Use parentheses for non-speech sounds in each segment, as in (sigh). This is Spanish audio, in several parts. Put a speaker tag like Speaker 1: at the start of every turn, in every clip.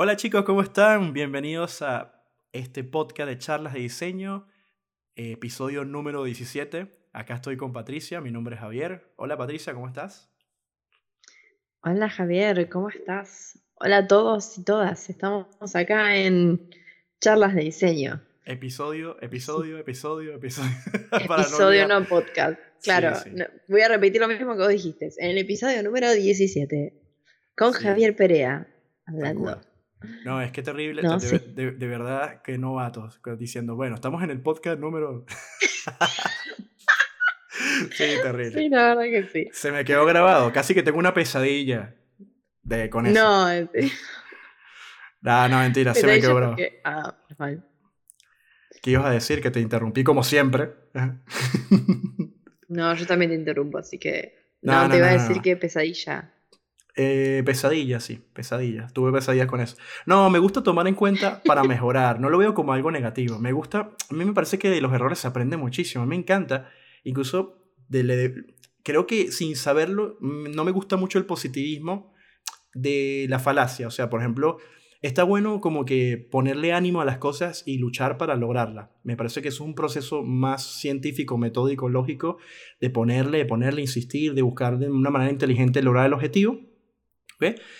Speaker 1: Hola chicos, ¿cómo están? Bienvenidos a este podcast de charlas de diseño, episodio número 17. Acá estoy con Patricia, mi nombre es Javier. Hola Patricia, ¿cómo estás?
Speaker 2: Hola Javier, ¿cómo estás? Hola a todos y todas. Estamos acá en charlas de diseño.
Speaker 1: Episodio, episodio, episodio, episodio. (laughs)
Speaker 2: episodio, no, podcast. Claro, voy a repetir lo mismo que vos dijiste. En el episodio número 17, con Javier Perea, hablando.
Speaker 1: No, es que terrible, de, de, verdad que novatos, diciendo, bueno, estamos en el podcast número... (laughs) sí, terrible.
Speaker 2: Sí, la verdad que sí.
Speaker 1: Se me quedó grabado, casi que tengo una pesadilla de, con eso.
Speaker 2: No, (laughs)
Speaker 1: no, no, mentira, se me quedó grabado.
Speaker 2: Ah, mal.
Speaker 1: ¿Qué ibas a decir? Que te interrumpí como siempre. (laughs)
Speaker 2: no, yo también te interrumpo, así que... No, te iba a decir que pesadilla.
Speaker 1: Eh, pesadilla, sí, pesadilla. Tuve pesadillas con eso. No, me gusta tomar en cuenta para mejorar. No lo veo como algo negativo. Me gusta, a mí me parece que de los errores se aprende muchísimo. Me encanta. Incluso, creo que sin saberlo, mm, no me gusta mucho el positivismo de la falacia. O sea, por ejemplo, está bueno como que ponerle ánimo a las cosas y luchar para lograrla. Me parece que es un proceso más científico, metódico, lógico, de ponerle, de ponerle, insistir, de buscar de una manera inteligente lograr el objetivo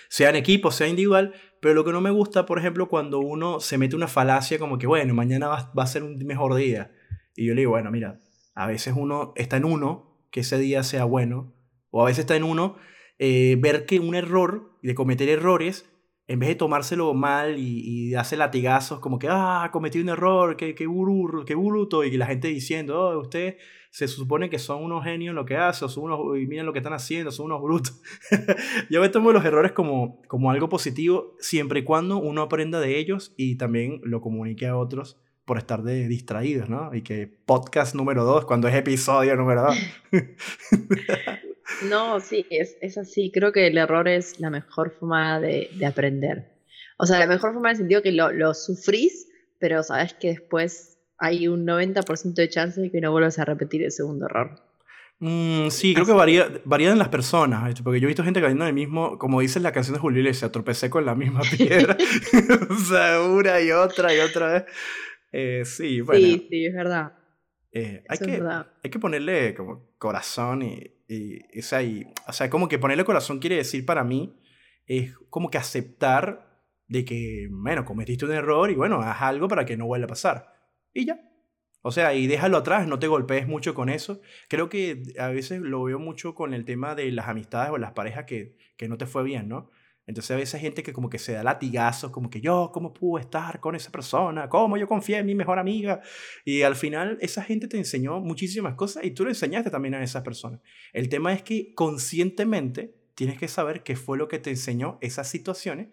Speaker 1: sea en equipo, sea individual, pero lo que no me gusta, por ejemplo, cuando uno se mete una falacia como que, bueno, mañana va, a ser un mejor día. Y yo le digo, bueno, mira, a veces uno está en uno, que ese día sea bueno, o a veces está en uno, eh, ver que un error, de cometer errores, en vez de tomárselo mal y, y hacer latigazos como que, ah, cometí un error, qué, qué, burro, qué bruto, y la gente diciendo, oh, usted se supone que son unos genios en lo que hacen, son unos, y miren lo que están haciendo, son unos brutos. (laughs) Yo me tomo los errores como, como algo positivo, siempre y cuando uno aprenda de ellos y también lo comunique a otros por estar de distraídos, ¿no? Y que podcast número dos, cuando es episodio número dos. (laughs)
Speaker 2: No, sí, es, es, así. Creo que el error es la mejor forma de, de aprender. O sea, la mejor forma en el sentido que lo, lo sufrís, pero sabes que después hay un 90% de chance de que no vuelvas a repetir el segundo error.
Speaker 1: Mm, sí, creo que varía, varía en las personas, porque yo he visto gente cayendo en el mismo, como dice la canción de Julio se tropecé con la misma (laughs) piedra, (laughs) o sea, una y otra y otra vez. Eh, sí, bueno.
Speaker 2: Sí, sí, es verdad.
Speaker 1: Eh, hay, que, hay que ponerle como corazón y, y, o, sea, y, o sea, como que ponerle corazón quiere decir para mí es como que aceptar de que, bueno, cometiste un error y bueno, haz algo para que no vuelva a pasar. Y ya. O sea, y déjalo atrás, no te golpees mucho con eso. Creo que a veces lo veo mucho con el tema de las amistades o las parejas que, que no te fue bien, ¿no? Entonces a veces hay gente que como que se da latigazos, como que yo, ¿cómo pude estar con esa persona? ¿Cómo yo confié en mi mejor amiga? Y al final esa gente te enseñó muchísimas cosas y tú le enseñaste también a esas personas. El tema es que conscientemente tienes que saber qué fue lo que te enseñó esas situaciones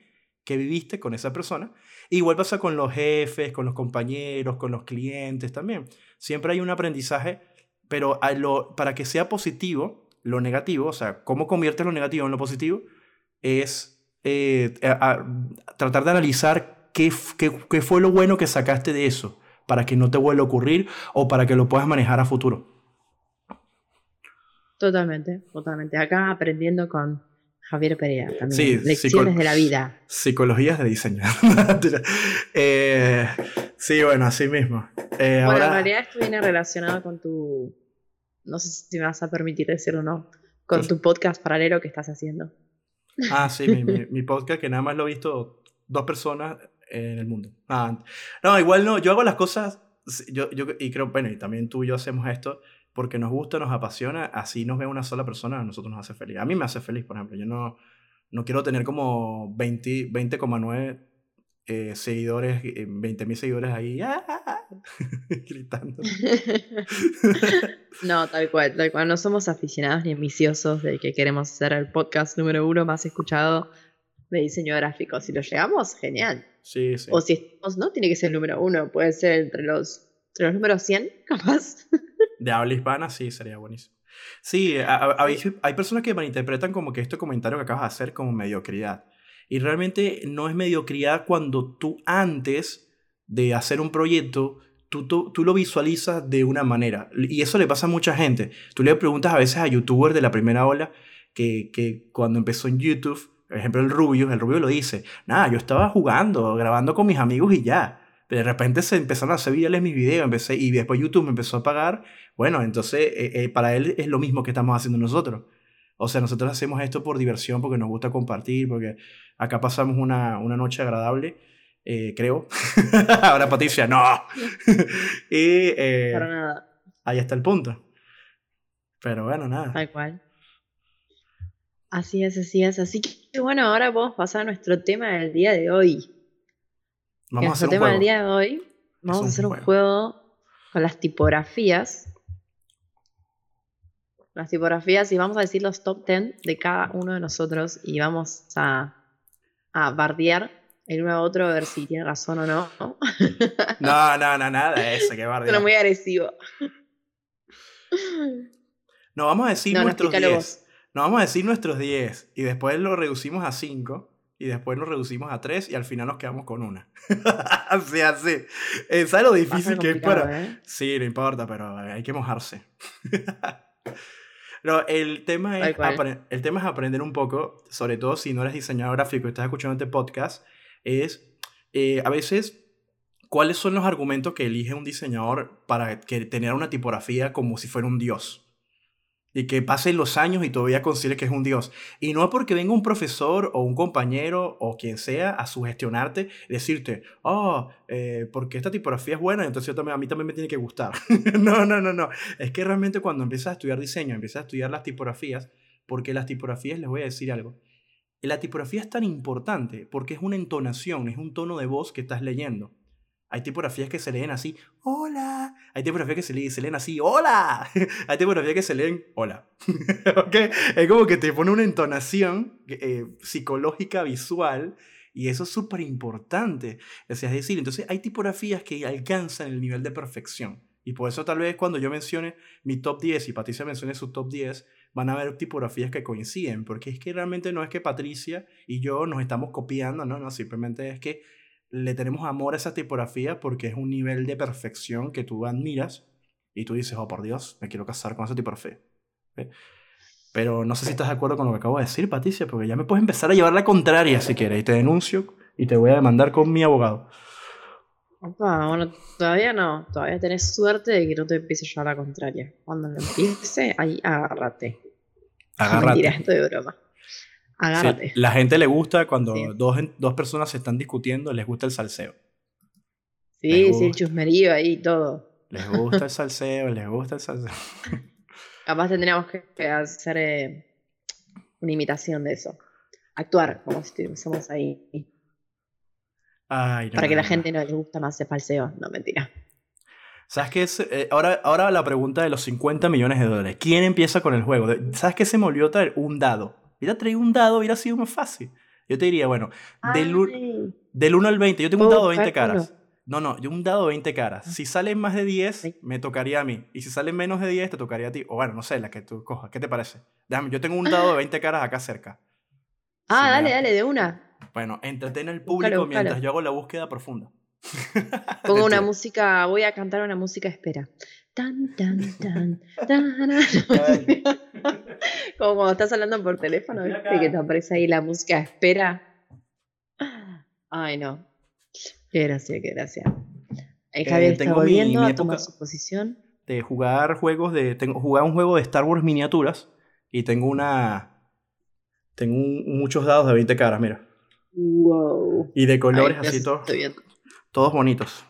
Speaker 1: que viviste con esa persona. Igual pasa con los jefes, con los compañeros, con los clientes también. Siempre hay un aprendizaje, pero lo, para que sea positivo, lo negativo, o sea, cómo conviertes lo negativo en lo positivo, es eh, tratar de analizar qué, qué, qué, fue lo bueno que sacaste de eso para que no te vuelva a ocurrir o para que lo puedas manejar a futuro.
Speaker 2: Totalmente, totalmente. Acá aprendiendo con Javier Perea también. Lecciones de la vida.
Speaker 1: Psicologías de diseño. (laughs) Eh, sí, bueno, así mismo.
Speaker 2: Eh, bueno, en realidad esto viene relacionado con tu. No sé si me vas a permitir decirlo o no. Con tu podcast paralelo que estás haciendo.
Speaker 1: Ah, sí, mi, (laughs) mi, podcast que nada más lo he visto dos personas en el mundo. Ah, no, igual no, yo hago las cosas, yo, yo, y creo, bueno, y también tú y yo hacemos esto porque nos gusta, nos apasiona, así nos ve una sola persona, a nosotros nos hace feliz. A mí me hace feliz, por ejemplo, yo no, no quiero tener como 20,9 20, eh, seguidores, 20 eh, mil seguidores ahí (laughs) ¡ah! gritando. (laughs)
Speaker 2: no, tal cual, tal cual. No somos aficionados ni ambiciosos de que queremos ser el podcast número uno más escuchado de diseño gráfico. Si lo llegamos, genial.
Speaker 1: Sí, sí.
Speaker 2: O si estamos, no tiene que ser el número uno, puede ser entre los, entre los números 100, capaz.
Speaker 1: De habla hispana, sí, sería buenísimo. Sí, hay, personas que malinterpretan como que este comentario que acabas de hacer como mediocridad. Y realmente no es mediocridad cuando tú antes de hacer un proyecto, tú, tú, lo visualizas de una manera. Y eso le pasa a mucha gente. Tú le preguntas a veces a youtubers de la primera ola que, que cuando empezó en YouTube, por ejemplo el Rubio, el Rubio lo dice, nada, yo estaba jugando, grabando con mis amigos y ya. De repente se empezaron a hacer virales mis videos, empecé, y después YouTube me empezó a pagar. Bueno, entonces eh, eh, para él es lo mismo que estamos haciendo nosotros. O sea, nosotros hacemos esto por diversión, porque nos gusta compartir, porque acá pasamos una, una noche agradable, eh, creo. (laughs) Ahora Patricia, no. (laughs) y
Speaker 2: Para nada.
Speaker 1: ahí está el punto. Pero bueno, nada.
Speaker 2: Tal cual. Así es, así es. Así que bueno, ahora podemos pasar a nuestro tema del día de hoy.
Speaker 1: Vamos a hacer
Speaker 2: nuestro
Speaker 1: un
Speaker 2: tema del
Speaker 1: juego.
Speaker 2: día de hoy, vamos a hacer un
Speaker 1: juego.
Speaker 2: juego con las tipografías. Las tipografías y vamos a decir los top 10 de cada uno de nosotros y vamos a, a bardear el uno a otro a ver si tiene razón o no.
Speaker 1: No, no, no, nada de eso, que bardear.
Speaker 2: Suena muy agresivo.
Speaker 1: No, vamos a decir
Speaker 2: No,
Speaker 1: nuestros
Speaker 2: explícalo
Speaker 1: 10. No, vamos a decir nuestros 10 y después lo reducimos a 5 y después lo reducimos a 3 y al final nos quedamos con una. (laughs) así, así. Eh, ¿Sabes lo difícil que es para...?
Speaker 2: ¿eh?
Speaker 1: Sí, no importa, pero hay que mojarse. (laughs) no, el tema, es el tema es aprender un poco, sobre todo si no eres diseñador gráfico y estás escuchando este podcast, es eh, a veces cuáles son los argumentos que elige un diseñador para que tener una tipografía como si fuera un dios. Y que pasen los años y todavía considere que es un dios. Y no porque venga un profesor o un compañero o quien sea a sugestionarte decirte, oh, eh, porque esta tipografía es buena, entonces yo también, a mí también me tiene que gustar. (laughs) no, no, no, no. Es que realmente cuando empiezas a estudiar diseño, empiezas a estudiar las tipografías, porque las tipografías, les voy a decir algo, la tipografía es tan importante porque es una entonación, es un tono de voz que estás leyendo. Hay tipografías que se leen así, hola. Hay tipografías que se, se leen así, hola. (laughs) Hay tipografías que se leen, hola. (laughs) ¿Ok? Es como que te pone una entonación eh, psicológica, visual, y eso es súper importante. Es decir, entonces hay tipografías que alcanzan el nivel de perfección. Y por eso tal vez cuando yo mencione mi top 10 y Patricia mencione su top 10, van a haber tipografías que coinciden, porque es que realmente no es que Patricia y yo nos estamos copiando, no, no, simplemente es que le tenemos amor a esa tipografía porque es un nivel de perfección que tú admiras y tú dices, oh por Dios, me quiero casar con esa tipografía. Pero no sé si estás de acuerdo con lo que acabo de decir, Patricia, porque ya me puedes empezar a llevar la contraria si quieres y te denuncio y te voy a demandar con mi abogado.
Speaker 2: Opa, bueno, todavía no. Todavía tenés suerte de que no te empiece a llevar la contraria. Cuando lo empiece, ahí agárrate.
Speaker 1: Agárrate. (laughs)
Speaker 2: Mentira, esto de broma. Agárrate.
Speaker 1: la gente le gusta cuando
Speaker 2: Sí.
Speaker 1: dos, dos personas se están discutiendo, les gusta el salseo.
Speaker 2: Sí, sí, el chusmerío ahí y todo.
Speaker 1: Les gusta el (laughs) salseo, les gusta el salseo. (laughs)
Speaker 2: Capaz tendríamos que hacer eh, una imitación de eso. Actuar como si estuviésemos ahí.
Speaker 1: Ay, no,
Speaker 2: Para que la gente no le gusta más el falseo. No, mentira.
Speaker 1: ¿Sabes qué es? Eh, ahora, ahora la pregunta de los 50 millones de dólares. ¿Quién empieza con el juego? ¿Sabes qué se me olvidó traer? Un dado. Hubiera traído un dado, hubiera sido más fácil. Yo te diría, bueno, del,
Speaker 2: Ay,
Speaker 1: del 1 al 20, yo tengo un
Speaker 2: ¿Puedo
Speaker 1: dado de 20
Speaker 2: buscar
Speaker 1: caras. No, no, yo un dado de 20 caras. Si salen más de 10,
Speaker 2: Sí.
Speaker 1: me tocaría a mí. Y si salen menos de 10, te tocaría a ti. O bueno, no sé, la que tú cojas. ¿Qué te parece? Déjame, yo tengo un dado de 20 caras acá cerca.
Speaker 2: Ah,
Speaker 1: Sí,
Speaker 2: dale,
Speaker 1: da-
Speaker 2: dale, de una.
Speaker 1: Bueno, entretén al
Speaker 2: Búscalo,
Speaker 1: público
Speaker 2: búscalo.
Speaker 1: mientras yo hago la búsqueda profunda.
Speaker 2: Pongo (laughs) una música, voy a cantar una música espera. Tan, tan, tan, (laughs) tan. Como cuando estás hablando por teléfono, ¿viste? Que te aparece ahí la música espera. Ay, no. Qué gracia, qué gracia.
Speaker 1: Eh,
Speaker 2: Javier está
Speaker 1: tengo mi-
Speaker 2: volviendo
Speaker 1: mi
Speaker 2: a tomar
Speaker 1: época-
Speaker 2: su posición.
Speaker 1: de jugar juegos de. Tengo jugar un juego de Star Wars miniaturas y tengo una. Tengo un- muchos dados de 20 caras, mira.
Speaker 2: Wow.
Speaker 1: Y de colores
Speaker 2: Ay,
Speaker 1: así todos, todos bonitos.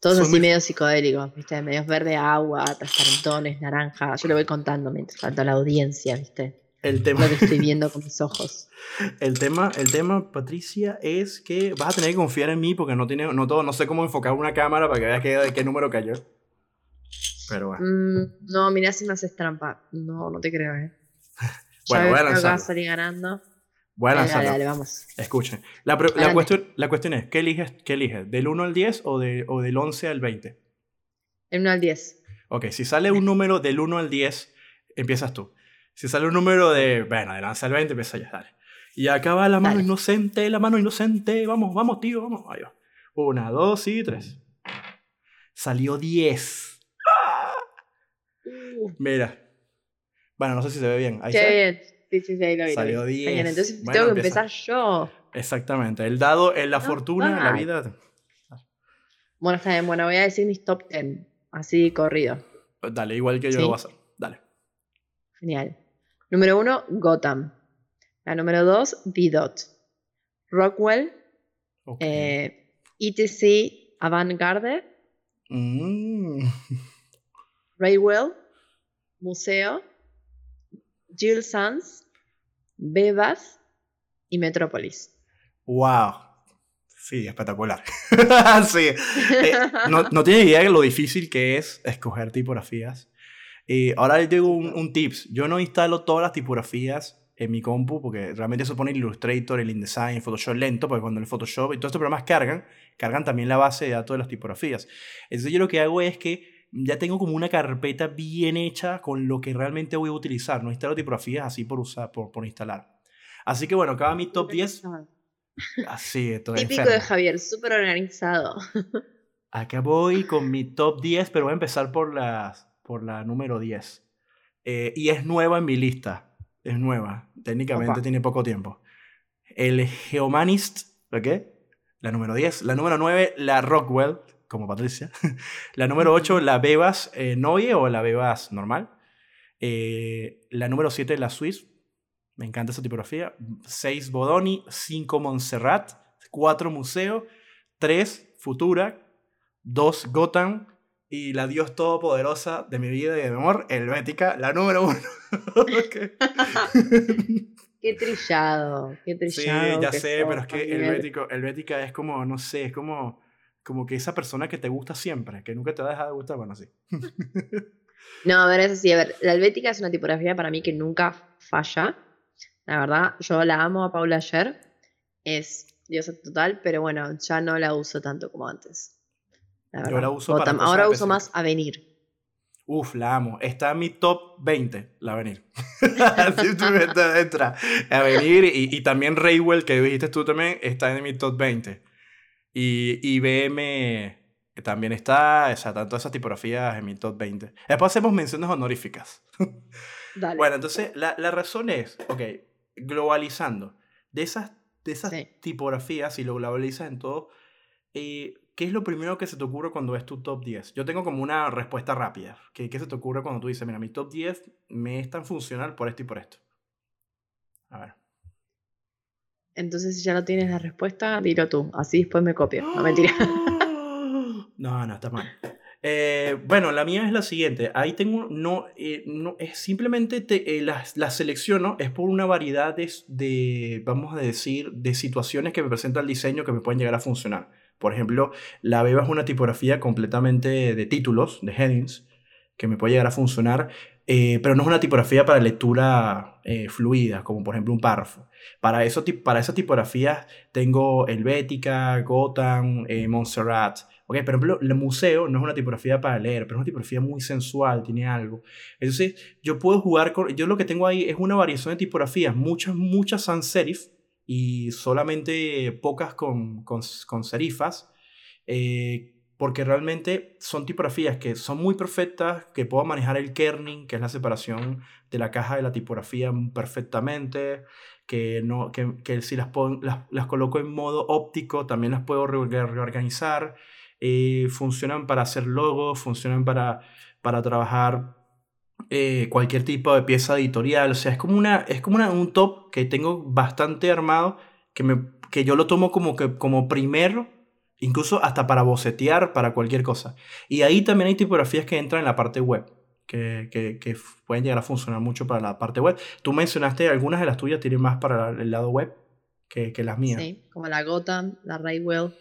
Speaker 2: Todos
Speaker 1: Soy
Speaker 2: así
Speaker 1: muy-
Speaker 2: medio psicodélicos, ¿viste? Medios verde agua, transparentones, naranja. Yo lo voy contando mientras tanto a la audiencia, ¿viste?
Speaker 1: El tema,
Speaker 2: Lo que estoy (laughs) viendo con mis ojos.
Speaker 1: el tema, el tema, Patricia, es que vas a tener que confiar en mí porque no tiene, no todo, no sé cómo enfocar una cámara para que veas qué, de qué número cayó. Pero bueno.
Speaker 2: Mm, no, mirá si me haces trampa. No, no te creo, ¿eh? (laughs) Ya
Speaker 1: Bueno,
Speaker 2: veo
Speaker 1: voy a
Speaker 2: que acá
Speaker 1: lanzarlo.
Speaker 2: salí ganando.
Speaker 1: Voy a
Speaker 2: Dale, dale, dale, vamos.
Speaker 1: Escuchen. La, la cuestión, la cuestión es, ¿qué eliges? ¿Qué eliges? ¿Del 1 al 10 o, de, o del 11 al 20?
Speaker 2: El 1 al 10.
Speaker 1: Ok, si sale un número del 1 al 10, empiezas tú. Si sale un número de, bueno, de lanza al 20, empieza ya, dale. Y acá va la mano
Speaker 2: Dale.
Speaker 1: inocente, la mano inocente. Vamos, vamos, tío, vamos. Ahí va. Una, dos y tres. Salió 10. Mira. Bueno, no sé si se ve bien. Ahí
Speaker 2: Qué
Speaker 1: está.
Speaker 2: bien. Sí, sí, sí, ahí lo vi.
Speaker 1: Salió 10.
Speaker 2: Entonces
Speaker 1: Bueno,
Speaker 2: tengo que
Speaker 1: empieza.
Speaker 2: empezar yo.
Speaker 1: Exactamente. El dado, en la
Speaker 2: No,
Speaker 1: fortuna, la
Speaker 2: vale.
Speaker 1: vida.
Speaker 2: Bueno, está bien. Bueno, voy a decir mis top 10. Así corrido.
Speaker 1: Dale, igual que yo
Speaker 2: Sí.
Speaker 1: lo voy a hacer. Dale.
Speaker 2: Genial. Número 1, Gotham. La número 2, V-Dot. Rockwell,
Speaker 1: Ok.
Speaker 2: eh, ETC Avantgarde,
Speaker 1: Mm. (laughs)
Speaker 2: Raywell, Museo, Jill Sands, Bebas y Metrópolis.
Speaker 1: Wow. Sí, espectacular. (laughs) sí. Eh, no, no tienes idea de lo difícil que es escoger tipografías. Y ahora les digo un, un tips. Yo no instalo todas las tipografías en mi compu porque realmente eso pone Illustrator, el InDesign, Photoshop lento, porque cuando el Photoshop y todos estos programas cargan, cargan también la base de datos de las tipografías. Entonces yo lo que hago es que ya tengo como una carpeta bien hecha con lo que realmente voy a utilizar. No instalo tipografías así por, usar, por, por instalar. Así que bueno, acaba mi top 10. Así, estoy
Speaker 2: Típico
Speaker 1: enfermo.
Speaker 2: de Javier, súper organizado.
Speaker 1: Acá voy con mi top 10, pero voy a empezar por la, por la número 10. Eh, y es nueva en mi lista. Es nueva. Técnicamente
Speaker 2: Opa.
Speaker 1: tiene poco tiempo. El Geomanist, ¿ok? La número 10. La número 9, la Rockwell, como Patricia. (laughs) la número 8, la Bebas eh, Noye o la Bebas normal. Eh, la número 7, la Swiss. Me encanta esa tipografía. 6, Bodoni. 5, Montserrat. 4, Museo. 3, Futura. 2, Gotham. Y la Dios Todopoderosa de mi vida y de mi amor, Helvética, la número 1. (laughs) (laughs)
Speaker 2: Qué trillado, qué
Speaker 1: Sí,
Speaker 2: trillado.
Speaker 1: ya
Speaker 2: que
Speaker 1: sé, pero es que Helvética es como, no sé, es como, como que esa persona que te gusta siempre, que nunca te va a dejar de gustar, bueno, sí. (laughs)
Speaker 2: No, a ver, eso sí, a ver, la helvética es una tipografía para mí que nunca falla. La verdad, yo la amo a Paula ayer. Es diosa total, pero bueno, ya no la uso tanto como antes. La
Speaker 1: Yo
Speaker 2: verdad.
Speaker 1: la uso para
Speaker 2: Ahora uso más. Avenir.
Speaker 1: Uf, la amo. Está en mi top 20, la Avenir. (laughs) Entra, entra. Avenir y, y también Raywell, que dijiste tú también, está en mi top 20. Y IBM también está, o sea, tanto esas tipografías en mi top 20. Después hacemos menciones honoríficas. (laughs)
Speaker 2: Dale.
Speaker 1: Bueno, entonces la, la razón es, ok, globalizando, de esas, de esas
Speaker 2: Sí.
Speaker 1: tipografías, si lo globalizas en todo, eh, ¿qué es lo primero que se te ocurre cuando ves tu top 10? Yo tengo como una respuesta rápida. ¿Qué, qué se te ocurre cuando tú dices, mira, mi top 10 me es tan funcional por esto y por esto? A ver.
Speaker 2: Entonces, si ya no tienes la respuesta, dilo tú. Así después me copio. No, mentira. (laughs)
Speaker 1: No, no, está mal. Eh, bueno, la mía es la siguiente. Ahí tengo, no, eh, no es simplemente te, eh, las las selecciono, es por una variedad de, de, vamos a decir, de situaciones que me presenta el diseño que me pueden llegar a funcionar. Por ejemplo, la Beba es una tipografía completamente de títulos, de headings, que me puede llegar a funcionar, eh, pero no es una tipografía para lectura eh, fluida, como por ejemplo un párrafo. Para, eso, para esas tipografías tengo Helvética, Gotham, eh, Montserrat. Ok, por ejemplo, el museo no es una tipografía para leer, pero es una tipografía muy sensual, tiene algo. Entonces, yo puedo jugar. Yo lo que tengo ahí es una variación de tipografías, muchas, muchas sans serif y solamente pocas con, con, con serifas, eh, porque realmente son tipografías que son muy perfectas, que puedo manejar el kerning, que es la separación de la caja de la tipografía perfectamente, que, no, que, que si las, pon- las, las coloco en modo óptico, también las puedo re- reorganizar. Eh, funcionan para hacer logos, funcionan para, para trabajar eh, cualquier tipo de pieza editorial. O sea, es como, una, es como un top que tengo bastante armado, que, me, que yo lo tomo como, que, como primero, incluso hasta para bocetear, para cualquier cosa. Y ahí también hay tipografías que entran en la parte web. Que, que, que pueden llegar a funcionar mucho para la parte web. Tú mencionaste algunas de las tuyas tienen más para el lado web que, que las mías.
Speaker 2: Sí, como la Gotham, la Raywell,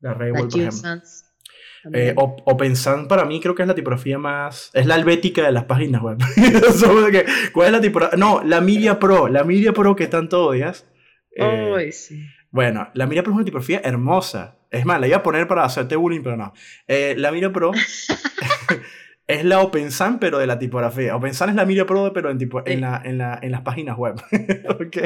Speaker 1: La
Speaker 2: la
Speaker 1: Raywell, por
Speaker 2: Jill
Speaker 1: ejemplo.
Speaker 2: Sands.
Speaker 1: Eh,
Speaker 2: también.
Speaker 1: Op- OpenSAN para mí creo que es la tipografía más... Es la helvética de las páginas web. (laughs) ¿Cuál es la tipografía? No, la Media Pro. La Media Pro que tanto odias. Eh,
Speaker 2: Ay, sí.
Speaker 1: Bueno, la Media Pro es una tipografía hermosa. Es más, la iba a poner para hacerte bullying, pero no. Eh, la Media Pro (laughs) es la OpenSAN, pero de la tipografía. OpenSAN es la Media Pro, pero en, tipo, en, la, en, la- en las páginas web. (laughs) ok.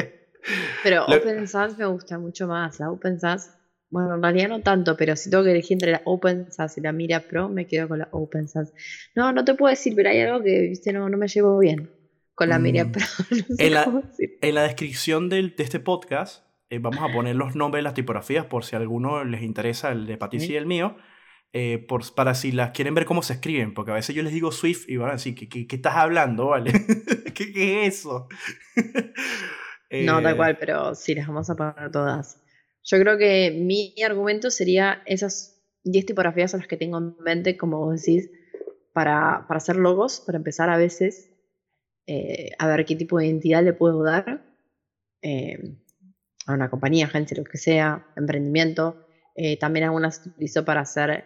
Speaker 2: Pero
Speaker 1: Lo-
Speaker 2: Open Sans me gusta mucho más. La Open Sans, bueno, en realidad no tanto, pero si tengo que elegir entre la Open Sans y la Mira Pro, me quedo con la Open Sans. No, no te puedo decir, pero hay algo que, viste, no, no me llevo bien con la Miriam,
Speaker 1: Mm.
Speaker 2: pero (laughs) no sé
Speaker 1: En la-. En la descripción del- de este podcast eh, vamos a poner los nombres de las tipografías por si a alguno les interesa, el de Patricia y el mío, eh, por, para si las quieren ver cómo se escriben, porque a veces yo les digo Swift y van a decir, ¿qué, qué, qué estás hablando? ¿Vale? (laughs) ¿Qué, qué es eso? (laughs)
Speaker 2: No, tal
Speaker 1: Eh,
Speaker 2: cual, pero sí, las vamos a poner todas. Yo creo que mi argumento sería esas 10 tipografías a las que tengo en mente, como vos decís, para, para hacer logos, para empezar a veces eh, a ver qué tipo de identidad le puedo dar eh, a una compañía, agencia, lo que sea, emprendimiento. Eh, también algunas utilizo para hacer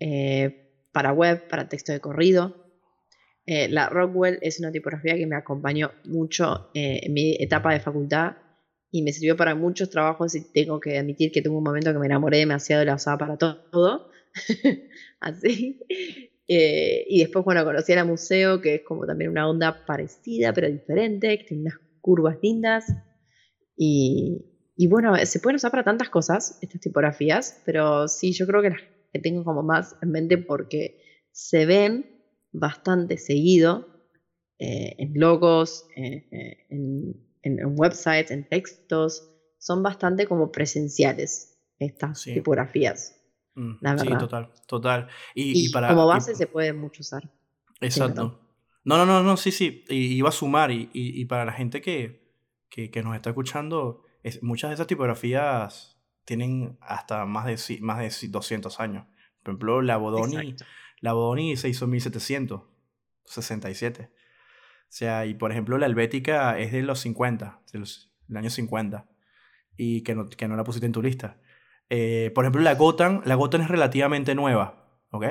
Speaker 2: eh, para web, para texto de corrido. Eh, la Rockwell es una tipografía que me acompañó mucho eh, en mi etapa de facultad y me sirvió para muchos trabajos y tengo que admitir que tuve un momento que me enamoré demasiado y la usaba para todo. (laughs) Así. Y después, bueno, conocí la museo, que es como también una onda parecida, pero diferente, que tiene unas curvas lindas. Y, y bueno, se pueden usar para tantas cosas, estas tipografías, pero sí, yo creo que las que tengo como más en mente porque se ven bastante seguido eh, en logos, eh, eh, en, en- en websites, en textos, son bastante como presenciales estas
Speaker 1: Sí.
Speaker 2: tipografías.
Speaker 1: mm,
Speaker 2: la
Speaker 1: sí,
Speaker 2: verdad.
Speaker 1: total, total. Y,
Speaker 2: Y,
Speaker 1: y para,
Speaker 2: como
Speaker 1: y-
Speaker 2: base se puede mucho usar.
Speaker 1: Exacto. No, no, no, no, sí, sí. Y iba a sumar. Y, para la gente que, que, que nos está escuchando, es- muchas de esas tipografías tienen hasta más de, más de ci- 200 años. Por ejemplo, la Bodoni, la Bodoni se hizo en 1767. O sea, y por ejemplo, la Helvética es de los 50, de los- del año 50. Y que no, que no la pusiste en tu lista. Eh, por ejemplo, la Gotham, la Gotham es relativamente nueva, ¿ok?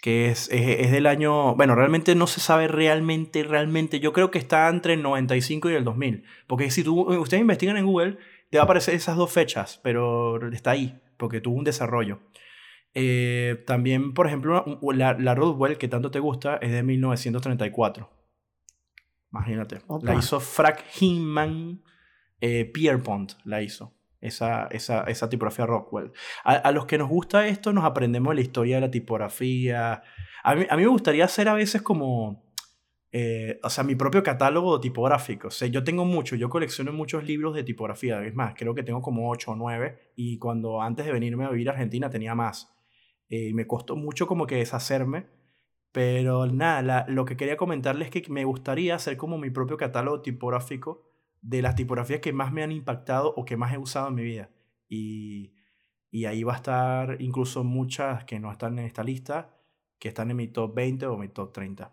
Speaker 1: Que es, es, es del año... Bueno, realmente no se sabe realmente, realmente. Yo creo que está entre el 95 y el 2000. Porque si tú, ustedes investigan en Google, te va a aparecer esas dos fechas, pero está ahí, porque tuvo un desarrollo. Eh, también, por ejemplo, la, la Rodwell, que tanto te gusta, es de 1934. Imagínate.
Speaker 2: Opa.
Speaker 1: La hizo Frank Hinman eh, Pierpont, la hizo. Esa, esa, tipografía Rockwell. A, los que nos gusta esto, nos aprendemos la historia de la tipografía. A mí, a mí me gustaría hacer a veces como, eh, o sea, mi propio catálogo tipográfico. O yo tengo mucho, yo colecciono muchos libros de tipografía. Es más, creo que tengo como 8 o 9. Y cuando antes de venirme a vivir a Argentina tenía más. Eh, y me costó mucho como que deshacerme. Pero nada, lo que quería comentarles es que me gustaría hacer como mi propio catálogo tipográfico de las tipografías que más me han impactado o que más he usado en mi vida. Y, y ahí va a estar incluso muchas que no están en esta lista, que están en mi top 20 o mi top 30.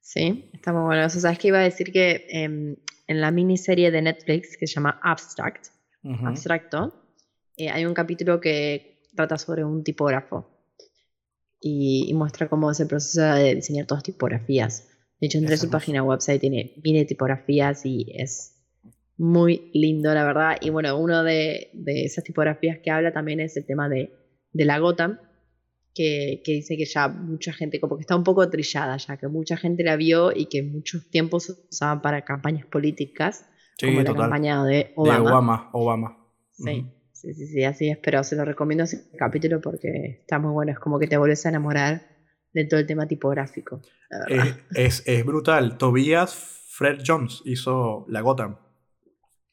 Speaker 2: Sí, está muy bueno. Sabes que iba a decir que em, en la miniserie de Netflix que se llama Abstract. Abstracto, eh, hay un capítulo que trata sobre un tipógrafo y, y muestra cómo es el proceso de diseñar todas tipografías. De hecho, entré a su página website, tiene mil tipografías y es muy lindo, la verdad. Y bueno, uno de, de esas tipografías que habla también es el tema de, de la Gotham, que, que dice que ya mucha gente, como que está un poco trillada ya, que mucha gente la vio y que muchos tiempos se usaban para campañas políticas,
Speaker 1: Sí,
Speaker 2: como la
Speaker 1: total.
Speaker 2: campaña de
Speaker 1: De
Speaker 2: Obama.
Speaker 1: Obama. Obama.
Speaker 2: Sí,
Speaker 1: Ujú.
Speaker 2: sí, sí, sí, así es, pero se lo recomiendo ese capítulo porque está muy bueno, es como que te vuelves a enamorar de todo el tema tipográfico, la verdad.
Speaker 1: Es, (laughs) es, es brutal. Tobias Fred Jones hizo la Gotham.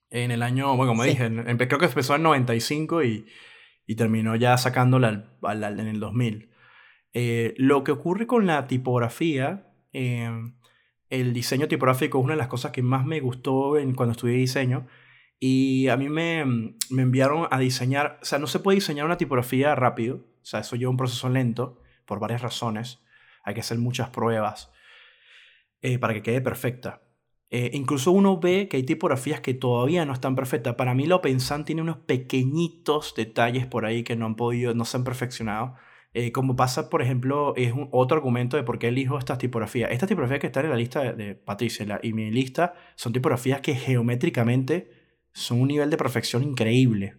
Speaker 1: En el año, bueno, como
Speaker 2: Sí.
Speaker 1: dije, en- creo que empezó en 95 y, y terminó ya sacándola al- al- al- en el 2000. Eh, lo que ocurre con la tipografía, eh, el diseño tipográfico es una de las cosas que más me gustó en, cuando estudié diseño. Y a mí me, me enviaron a diseñar, o sea, no se puede diseñar una tipografía rápido, o sea, eso lleva un proceso lento por varias razones. Hay que hacer muchas pruebas eh, para que quede perfecta. Eh, incluso uno ve que hay tipografías que todavía no están perfectas. Para mí la OpenSAN tiene unos pequeñitos detalles por ahí que no han podido, no se han perfeccionado. Eh, como pasa, por ejemplo, es un, otro argumento de por qué elijo estas tipografías. Estas tipografías que están en la lista de, de Patricia y mi lista son tipografías que geométricamente son un nivel de perfección increíble.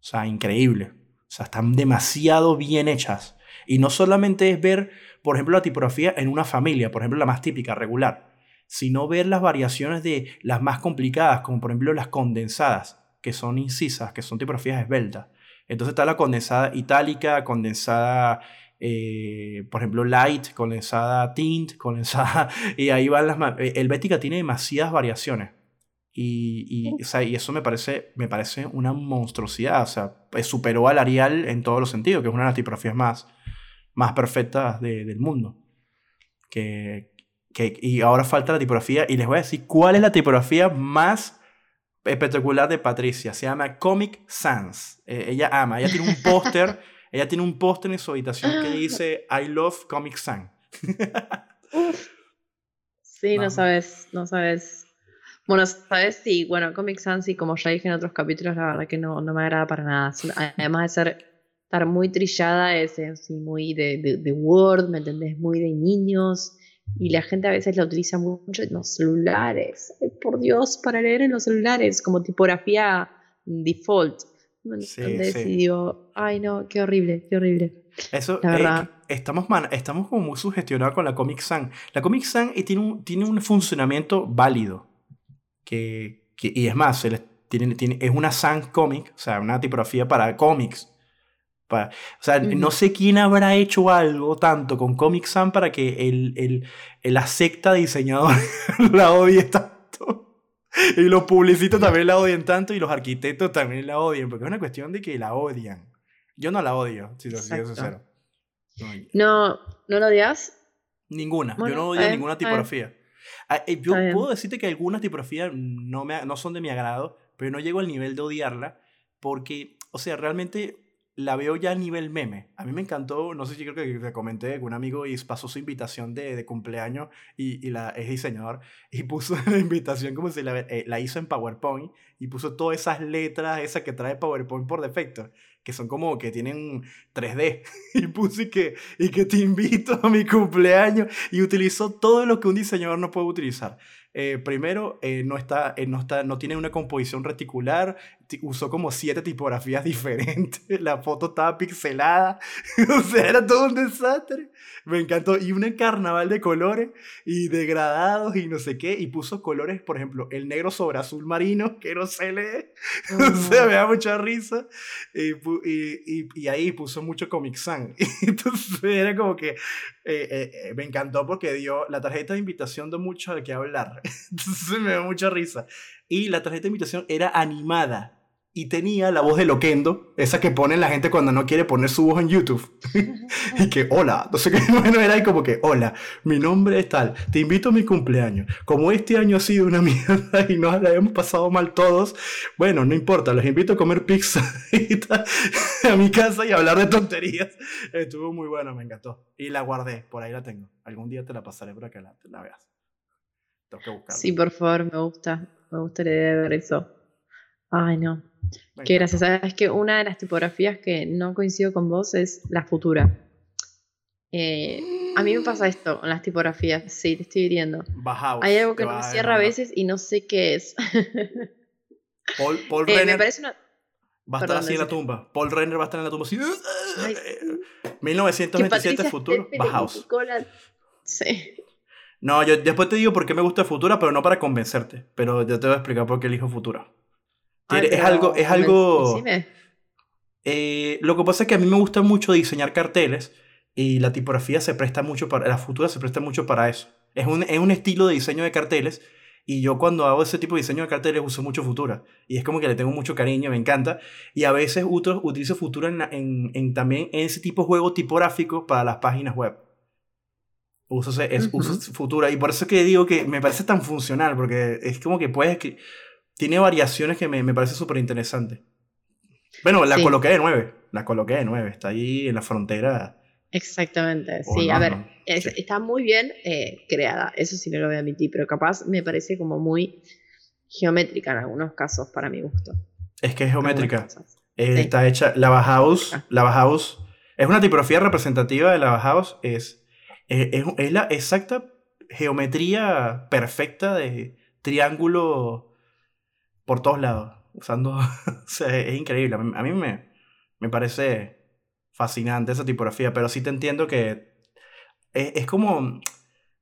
Speaker 1: O sea, increíble. O sea, están demasiado bien hechas. Y no solamente es ver, por ejemplo, la tipografía en una familia, por ejemplo, la más típica, regular, sino ver las variaciones de las más complicadas, como por ejemplo las condensadas, que son incisas, que son tipografías esbeltas. Entonces está la condensada itálica, condensada eh, por ejemplo, light, condensada tint, (laughs) condensada, y ahí van las... eh, Helvética tiene demasiadas variaciones. Y, y, o sea, y eso me parece, me parece una monstruosidad. O sea, superó al Arial en todos los sentidos, que es una de las tipografías más, más perfectas de- del mundo. Que, que, y ahora falta la tipografía. Y les voy a decir cuál es la tipografía más espectacular de Patricia. Se llama Comic Sans. Eh, ella ama, ella tiene un (laughs) póster. ella tiene un póster en su habitación que dice I love Comic Sans.
Speaker 2: Uf. Sí, no sabes, no sabes. Bueno, sabes, sí, bueno, Comic Sans, y como ya dije en otros capítulos, la verdad que no, no me agrada para nada. Además de ser, estar muy trillada, es así, muy de, de, de Word, ¿me entendés? Muy de niños. Y la gente a veces la utiliza mucho en los celulares. Ay, por Dios, para leer en los celulares, como tipografía default. ¿Me
Speaker 1: Sí,
Speaker 2: entendés?
Speaker 1: sí.
Speaker 2: Y digo, ay no, qué horrible, qué horrible.
Speaker 1: Eso,
Speaker 2: La
Speaker 1: eh,
Speaker 2: verdad.
Speaker 1: estamos, man- estamos como muy sugestionados con la Comic Sans. La Comic Sans eh, tiene un, tiene un funcionamiento válido. Que, que- y es más, se les- tiene, tiene, es una Sans Comic, o sea, una tipografía para cómics. Para, o sea,
Speaker 2: Ujú.
Speaker 1: no sé quién habrá hecho algo tanto con Comic Sans para que el, el, el- la secta de diseñadores (laughs) la odie tanto. Y los publicistas también la odien tanto y los arquitectos también la odien, porque es una cuestión de que la odian. Yo no la odio, si lo soy sincero. No,
Speaker 2: ¿No, ¿no lo odias?
Speaker 1: Ninguna.
Speaker 2: Bueno,
Speaker 1: yo no odio ninguna tipografía. Ah, eh, Yo puedo decirte que algunas tipografías no, me, no son de mi agrado, pero no llego al nivel de odiarla porque, o sea, realmente la veo ya a nivel meme. A mí me encantó, no sé si creo que te comenté un amigo y pasó su invitación de, de cumpleaños y, la, es diseñador y puso (laughs) la invitación como si la, eh, la hizo en PowerPoint y puso todas esas letras, esas que trae PowerPoint por defecto, que son como que tienen 3D. (laughs) Y puso y que, y que te invito a mi cumpleaños y utilizó todo lo que un diseñador no puede utilizar. Eh, primero, eh, no, está, eh, no, está, no tiene una composición reticular, ti- usó como siete tipografías (laughs) diferentes, la foto estaba pixelada, (laughs) o sea, era todo un desastre. Me encantó. Y un carnaval de colores y degradados y no sé qué, y puso colores, por ejemplo, el negro sobre azul marino, (laughs) que no se lee, o sea, me da mucha risa. Y, y, y, y ahí puso mucho Comic Sans. Entonces era como que eh, eh, eh, me encantó porque dio la tarjeta de invitación de mucho de qué hablar. Entonces me dio mucha risa. Y la tarjeta de invitación era animada. Y tenía la voz de Loquendo, esa que pone la gente cuando no quiere poner su voz en YouTube. (laughs) y que, hola, qué, (laughs) bueno, era ahí como que, hola, mi nombre es tal, te invito a mi cumpleaños. Como este año ha sido una (laughs) mierda y nos la hemos pasado mal todos, bueno, no importa, los invito a comer pizza y a mi casa y a hablar de tonterías. Estuvo muy bueno, me encantó. Y la guardé, por ahí la tengo. Algún día te la pasaré para que la, la veas. Tengo que buscarla.
Speaker 2: Sí, por favor, me gusta. Me gusta la idea de ver eso. Ay, no.
Speaker 1: Me
Speaker 2: Qué gracias. Sabes que una de las tipografías que no coincido con vos es la futura. Eh, a mí me pasa (gasps) esto con las tipografías. Sí, te estoy viendo.
Speaker 1: Bauhaus,
Speaker 2: Hay algo que no me cierra a veces y no sé qué es.
Speaker 1: Paul, Paul (laughs)
Speaker 2: Eh, me
Speaker 1: Renner
Speaker 2: parece una.
Speaker 1: va a estar
Speaker 2: perdón,
Speaker 1: así en la tumba. Paul Renner va a estar en la tumba así.
Speaker 2: Ay, (laughs) Que
Speaker 1: 1927
Speaker 2: Patricia
Speaker 1: futuro, Bauhaus.
Speaker 2: cola. Sí.
Speaker 1: No, yo después te digo por qué me gusta Futura, pero no para convencerte. Pero yo te voy a explicar por qué elijo Futura.
Speaker 2: Ay,
Speaker 1: es algo, es algo. eh, lo que pasa es que a mí me gusta mucho diseñar carteles y la tipografía se presta mucho para, la Futura se presta mucho para eso. Es un, es un estilo de diseño de carteles y yo cuando hago ese tipo de diseño de carteles uso mucho Futura y es como que le tengo mucho cariño, me encanta y a veces uto- utilizo Futura en, en- en también en ese tipo de juego tipográfico para las páginas web. Uso, es, uso. Futura y por eso que digo que me parece tan funcional porque es como que puedes que tiene variaciones que me, me parece súper interesante. Bueno, la
Speaker 2: Sí.
Speaker 1: coloqué de 9. La coloqué de 9. Está ahí en la frontera.
Speaker 2: Exactamente.
Speaker 1: O
Speaker 2: Sí,
Speaker 1: no,
Speaker 2: a ver.
Speaker 1: no.
Speaker 2: es-
Speaker 1: Sí.
Speaker 2: Está muy bien eh, creada. Eso sí no lo voy a admitir. Pero capaz me parece como muy geométrica en algunos casos para mi gusto.
Speaker 1: Es que es geométrica. Eh,
Speaker 2: Sí.
Speaker 1: Está hecha. La Bauhaus.
Speaker 2: Ah.
Speaker 1: La Bauhaus. Es una tipografía representativa de la Bauhaus. Es, es, es- es la exacta geometría perfecta de triángulo por todos lados. Usando. (laughs) o sea, es increíble. A mí, a mí me, me parece fascinante esa tipografía. Pero sí te entiendo que es, es como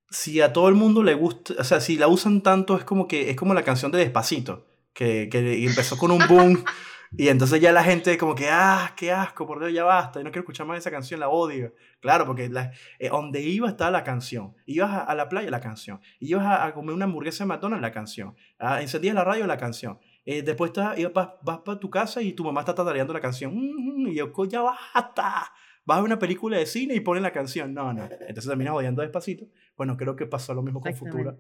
Speaker 1: si a todo el mundo le gusta, o sea, si la usan tanto es como que es como la canción de Despacito, que, que empezó con un boom (laughs) Y entonces ya la gente como que, ah, qué asco, por Dios, ya basta, yo no quiero escuchar más esa canción, la odio. Claro, porque la, eh, donde iba estaba la canción. Ibas a, la playa, la canción. Ibas a, a comer una hamburguesa de McDonald's, la canción. Ah, encendías la radio, la canción. Eh, después estás, vas, vas para tu casa y tu mamá está tatareando la canción. Mm, y yo, ya basta. Vas a una película de cine y ponen la canción. No, no. Entonces terminas odiando despacito. Bueno, creo que pasó lo mismo con Futura.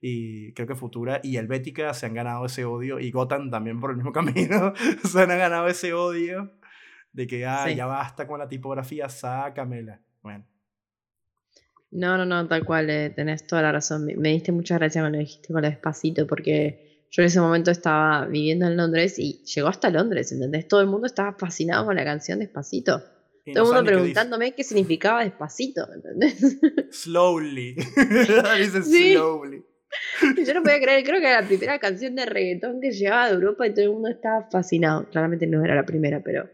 Speaker 1: Y creo que Futura y Helvética se han ganado ese odio. Y Gotham también por el mismo (laughs) camino. se han ganado ese odio de que ah, ya basta con la tipografía, sácamela. Bueno.
Speaker 2: No, no, no, tal cual, eh, tenés toda la razón. Me, me, diste muchas gracias cuando dijiste con la despacito, porque yo en ese momento estaba viviendo en Londres y llegó hasta Londres, ¿entendés? Todo el mundo estaba fascinado con la canción Despacito. Y Todo el mundo preguntándome qué, significaba despacito, ¿entendés? (laughs)
Speaker 1: Slowly. (laughs) Dice sí. slowly. (laughs)
Speaker 2: Yo no podía creer, creo que era la primera canción de reggaetón que llegaba de Europa y todo el mundo estaba fascinado. Claramente no era la primera, pero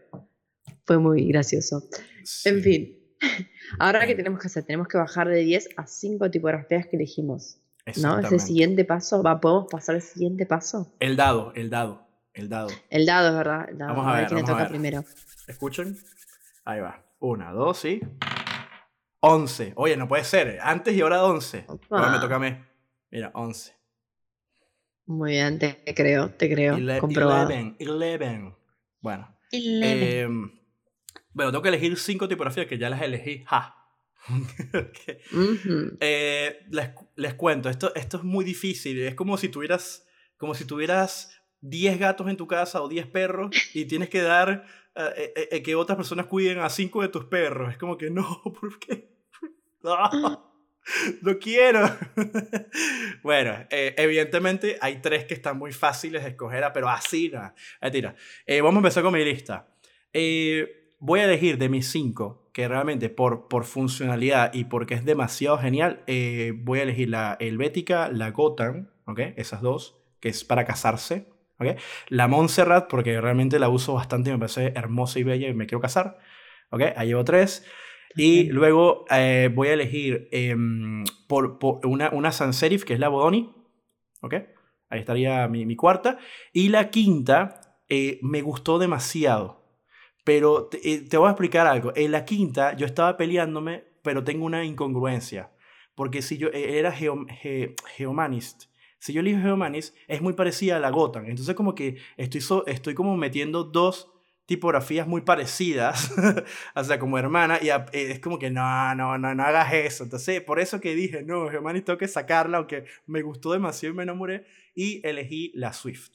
Speaker 2: fue muy gracioso. Sí. En fin. (laughs) Ahora, ¿qué tenemos que hacer? Tenemos que bajar de 10 a 5 tipografías que elegimos. ¿No? Ese siguiente paso, ¿va? ¿podemos pasar al siguiente paso?
Speaker 1: El dado, el dado, el dado.
Speaker 2: El dado, es verdad. El dado.
Speaker 1: Vamos a, ver,
Speaker 2: quién
Speaker 1: vamos
Speaker 2: toca
Speaker 1: a ver.
Speaker 2: primero.
Speaker 1: ¿Escuchen? Ahí va. Una, dos, sí. 11. Oye, no puede ser. Antes y ahora 11. Ahora me toca a mí. Mira, 11.
Speaker 2: Muy bien, te creo, te creo.
Speaker 1: Ele
Speaker 2: comprobado.
Speaker 1: 11. 11. Bueno.
Speaker 2: Eleven.
Speaker 1: Eh, bueno, tengo que elegir cinco tipografías que ya las elegí. Ja. (laughs) okay.
Speaker 2: Uh -huh.
Speaker 1: eh, les, les, cuento, esto, esto es muy difícil. Es como si tuvieras, como si tuvieras 10 gatos en tu casa o 10 perros y tienes que dar eh, eh, que otras personas cuiden a 5 de tus perros. Es como que no, (laughs) ¿por qué? (laughs) No, (laughs) no quiero. (laughs) bueno, eh, evidentemente hay tres que están muy fáciles de escoger, pero así no. Mentira. vamos a empezar con mi lista. voy a elegir de mis 5 que realmente por, por funcionalidad y porque es demasiado genial, eh, voy a elegir la Helvética, la Gotham, ¿ok? Esas dos, que es para casarse, ¿ok? La Montserrat, porque realmente la uso bastante y me parece hermosa y bella y me quiero casar, ¿ok? Ahí llevo tres. Y luego eh, voy a elegir eh, por, por una, una sans serif, que es la Bodoni, ¿ok? Ahí estaría mi, mi cuarta. Y la quinta eh, me gustó demasiado. Pero te, te, voy a explicar algo. En la quinta yo estaba peleándome, pero tengo una incongruencia. Porque si yo era Geo, Ge, Geomanist, si yo elijo Geomanist, es muy parecida a la Gotham. Entonces como que estoy, so, estoy como metiendo dos tipografías muy parecidas, (laughs) o sea, como hermana, y es como que no, no, no, no hagas eso. Entonces, por eso que dije, no, Geomanist tengo que sacarla, aunque me gustó demasiado y me enamoré, y elegí la Swift.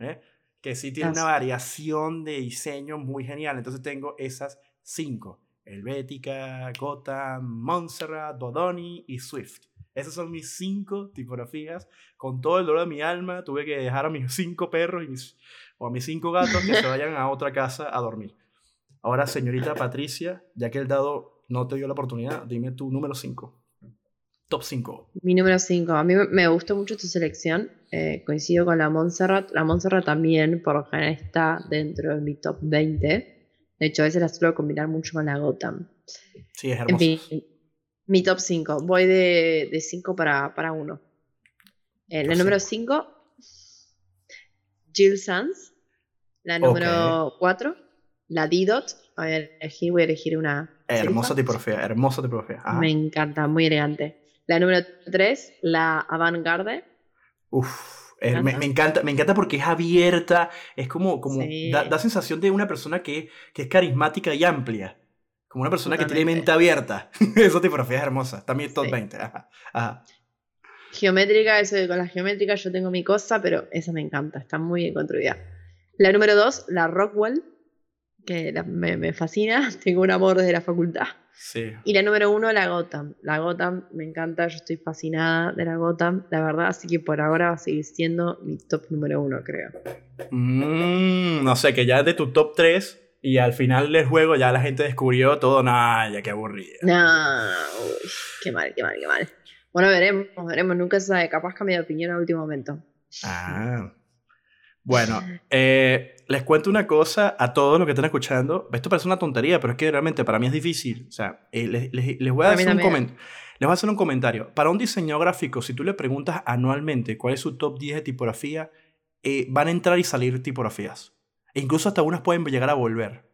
Speaker 1: ¿eh? que sí tiene una variación de diseño muy genial. Entonces tengo esas cinco. Helvética, Gotham, Montserrat, Dodoni y Swift. Esas son mis cinco tipografías. Con todo el dolor de mi alma, tuve que dejar a mis cinco perros y mis, o a mis cinco gatos que se vayan a otra casa a dormir. Ahora, señorita Patricia, ya que el dado no te dio la oportunidad, dime tu número cinco. Top 5.
Speaker 2: Mi número 5. A mí me gustó mucho tu selección. Eh, coincido con la Montserrat. La Montserrat también, por lo general, está dentro de mi top 20. De hecho, a veces la suelo combinar mucho con la Gotham.
Speaker 1: Sí, es hermoso.
Speaker 2: En fin, mi top 5. Voy de 5 para 1. Eh, la número 5, Jill Sands. La número 4, okay. la D-Dot. Voy a elegir, voy a elegir una.
Speaker 1: Hermosa tipografía, hermosa tipografía. Ajá.
Speaker 2: Me encanta, muy elegante. La número 3, la Avantgarde.
Speaker 1: Uf, me, me, encanta, me encanta porque es abierta, es como, como
Speaker 2: Sí.
Speaker 1: da, da sensación de una persona que, que es carismática y amplia. Como una persona que tiene mente abierta. (laughs) Esa tipografía es hermosa. También top
Speaker 2: Sí.
Speaker 1: 20. Ajá. Ajá.
Speaker 2: Geométrica, eso de con la geométrica yo tengo mi cosa, pero esa me encanta, está muy bien construida. La número 2, la Rockwell, que la- me, me fascina, (laughs) tengo un amor desde la facultad.
Speaker 1: Sí.
Speaker 2: Y la número 1, la Gotham. La Gotham me encanta, yo estoy fascinada de la Gotham, la verdad, así que por ahora va a seguir siendo mi top número 1, creo.
Speaker 1: Mm, no sé, que ya es de tu top 3 y al final del juego ya la gente descubrió todo. Nah, ya qué aburrida.
Speaker 2: No, uy, qué mal, qué mal, qué mal. Bueno, veremos, veremos, nunca se sabe, capaz cambia de opinión a último momento.
Speaker 1: Ah. Bueno, eh, les cuento una cosa a todos los que están escuchando. Esto parece una tontería, pero es que realmente para mí es difícil. O sea, eh, les, les, les, voy a hacer un
Speaker 2: también.
Speaker 1: comen- les voy a hacer un comentario. Para un diseñador gráfico, si tú le preguntas anualmente cuál es su top 10 de tipografía, eh, van a entrar y salir tipografías. E incluso hasta unas pueden llegar a volver.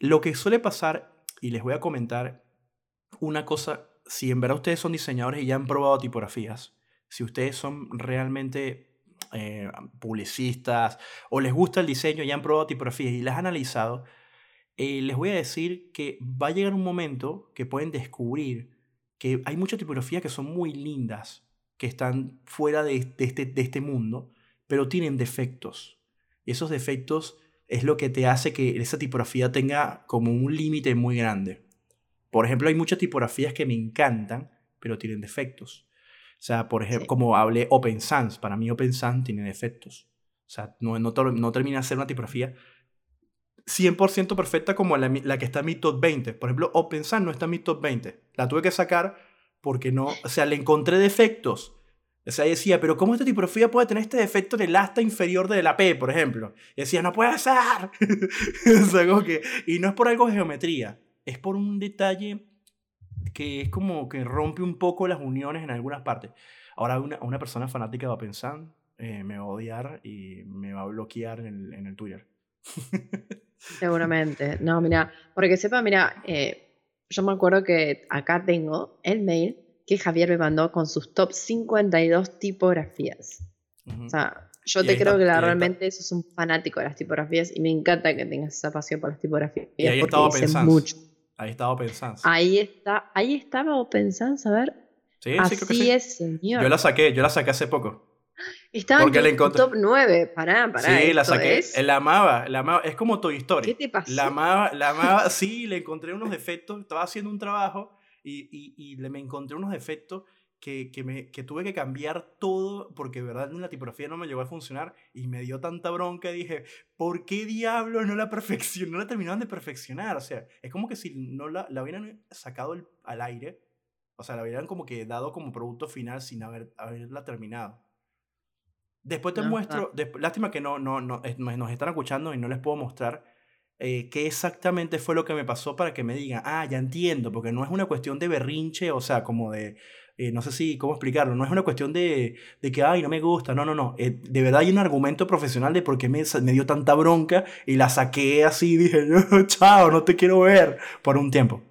Speaker 1: Lo que suele pasar, y les voy a comentar una cosa, si en verdad ustedes son diseñadores y ya han probado tipografías, si ustedes son realmente eh, publicistas o les gusta el diseño y han probado tipografías y las han analizado, eh, les voy a decir que va a llegar un momento que pueden descubrir que hay muchas tipografías que son muy lindas, que están fuera de, este, de este mundo, pero tienen defectos. Y esos defectos es lo que te hace que esa tipografía tenga como un límite muy grande. Por ejemplo, hay muchas tipografías que me encantan, pero tienen defectos. O sea, por ejemplo, como hablé Open Sans, para mí Open Sans tiene defectos. O sea, no, no, no termina de ser una tipografía 100% perfecta como la, la, que está en mi top 20. Por ejemplo, Open Sans no está en mi top 20. La tuve que sacar porque no, o sea, le encontré defectos. O sea, decía, pero ¿cómo esta tipografía puede tener este defecto en el asta inferior de la P, por ejemplo? Y decía, no puede ser. (laughs) o sea, como que, y no es por algo de geometría, es por un detalle que es como que rompe un poco las uniones en algunas partes. Ahora, una, una persona fanática de Open Sans eh, me va a odiar y me va a bloquear en el, en el Twitter. (laughs)
Speaker 2: Seguramente. No, mira, porque sepa, mira, eh, yo me acuerdo que acá tengo el mail que Javier me mandó con sus top 52 tipografías. O sea, yo te creo que realmente sos un fanático de las tipografías y me encanta que tengas esa pasión por las tipografías.
Speaker 1: Y ahí estaba pensando. Mucho. Ahí estaba pensando.
Speaker 2: Ahí está, ahí estaba pensando, a ver.
Speaker 1: Sí, sí, creo que sí.
Speaker 2: es, señor.
Speaker 1: Yo la saqué, yo la saqué hace poco.
Speaker 2: Estaba en tu top 9, pará, pará.
Speaker 1: Sí, la saqué, la amaba, la amaba, es como Toy Story.
Speaker 2: ¿Qué te pasó?
Speaker 1: La amaba, la amaba, sí, le encontré unos defectos, estaba haciendo un trabajo y, y, y le me encontré unos defectos que, que, me, que tuve que cambiar todo porque de verdad la tipografía no me llegó a funcionar y me dio tanta bronca y dije, ¿por qué diablos no la perfeccionó? No la terminaron de perfeccionar, o sea, es como que si no la, la hubieran sacado al aire, o sea, la hubieran como que dado como producto final sin haber, haberla terminado. Después te muestro, lástima que no, no, no, nos están escuchando y no les puedo mostrar eh, qué exactamente fue lo que me pasó para que me digan, ah, ya entiendo, porque no es una cuestión de berrinche, o sea, como de, eh, no sé si, cómo explicarlo, no es una cuestión de, de que, ay, no me gusta, no, no, no, eh, de verdad hay un argumento profesional de por qué me, me dio tanta bronca y la saqué así dije, (laughs) chao, no te quiero ver por un tiempo.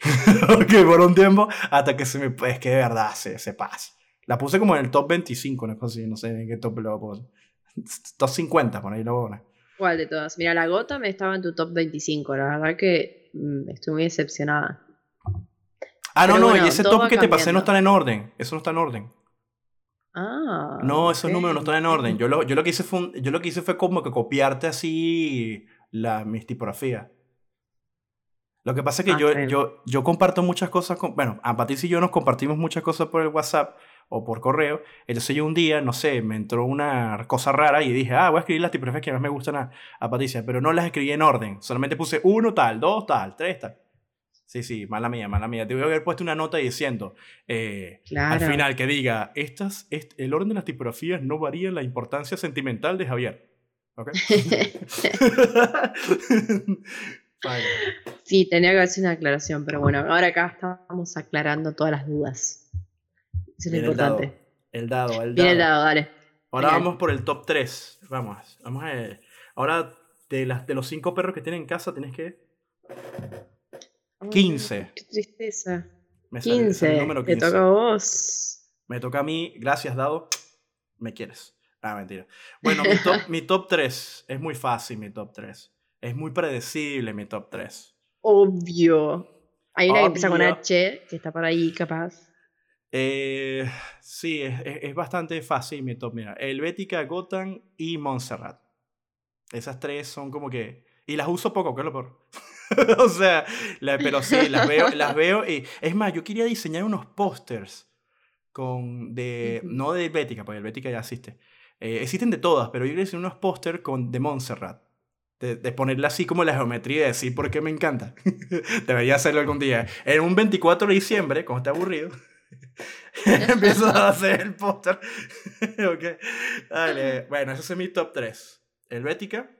Speaker 1: (laughs) ok, por un tiempo, hasta que se me, es que de verdad se, se pasa. La puse como en el top 25, no sé, no sé en qué top lo puse. (laughs) Top 50, por ahí lo voy
Speaker 2: ¿Cuál de todas? Mira, la gota me estaba en tu top 25, la verdad que mm, estoy muy decepcionada.
Speaker 1: Ah, no, no, y ese top que te pasé no está en orden. Eso no está en orden.
Speaker 2: Ah.
Speaker 1: No, esos números no están en orden. Yo lo, yo lo, que hice fue yo lo que hice fue como que copiarte así la, mis tipografías. Lo que pasa es que ah, yo, yo, yo comparto muchas cosas con. Bueno, a Patricia y yo nos compartimos muchas cosas por el WhatsApp o por correo. Entonces yo un día, no sé, me entró una cosa rara y dije, ah, voy a escribir las tipografías que más me gustan a, a, Patricia, pero no las escribí en orden. Solamente puse uno tal, dos tal, tres tal. Sí, sí, mala mía, mala mía. Te voy a haber puesto una nota diciendo eh, al final que diga, estas, el orden de las tipografías no varía en la importancia sentimental de Javier. (laughs)
Speaker 2: Sí, tenía que hacer una aclaración, pero bueno, ahora acá estamos aclarando todas las dudas. Eso es lo importante.
Speaker 1: El dado, el dado.
Speaker 2: Bien el dado, dale.
Speaker 1: Ahora vamos por el top 3. Vamos, vamos a Ahora, de, las, de los 5 perros que tienen en casa, tienes que. 15.
Speaker 2: qué tristeza. 15. Te toca a vos.
Speaker 1: Me toca a mí. Gracias, dado. Me quieres. Ah, mentira. Bueno, mi top, mi top 3. Es muy fácil, mi top 3. Es muy predecible, mi top 3.
Speaker 2: Obvio. Hay una que empieza con H, que está por ahí, capaz.
Speaker 1: Eh, sí, es, es, bastante fácil mi top. Mira, Helvética, Gotham y Montserrat. Esas tres son como que... Y las uso poco, que es lo peor. (laughs) o sea, pero sí, las veo, (laughs) las veo y... Es más, yo quería diseñar unos pósters con... de No de Helvética, porque Helvética ya existe. Eh, existen de todas, pero yo quería diseñar unos pósters con de Montserrat. De, de, ponerle así como la geometría y decir por qué me encanta. (laughs) Debería hacerlo algún día. En un 24 de diciembre, cuando esté aburrido, Empiezo a hacer el póster. okay. Dale. Bueno, ese es mi top 3. Helvética.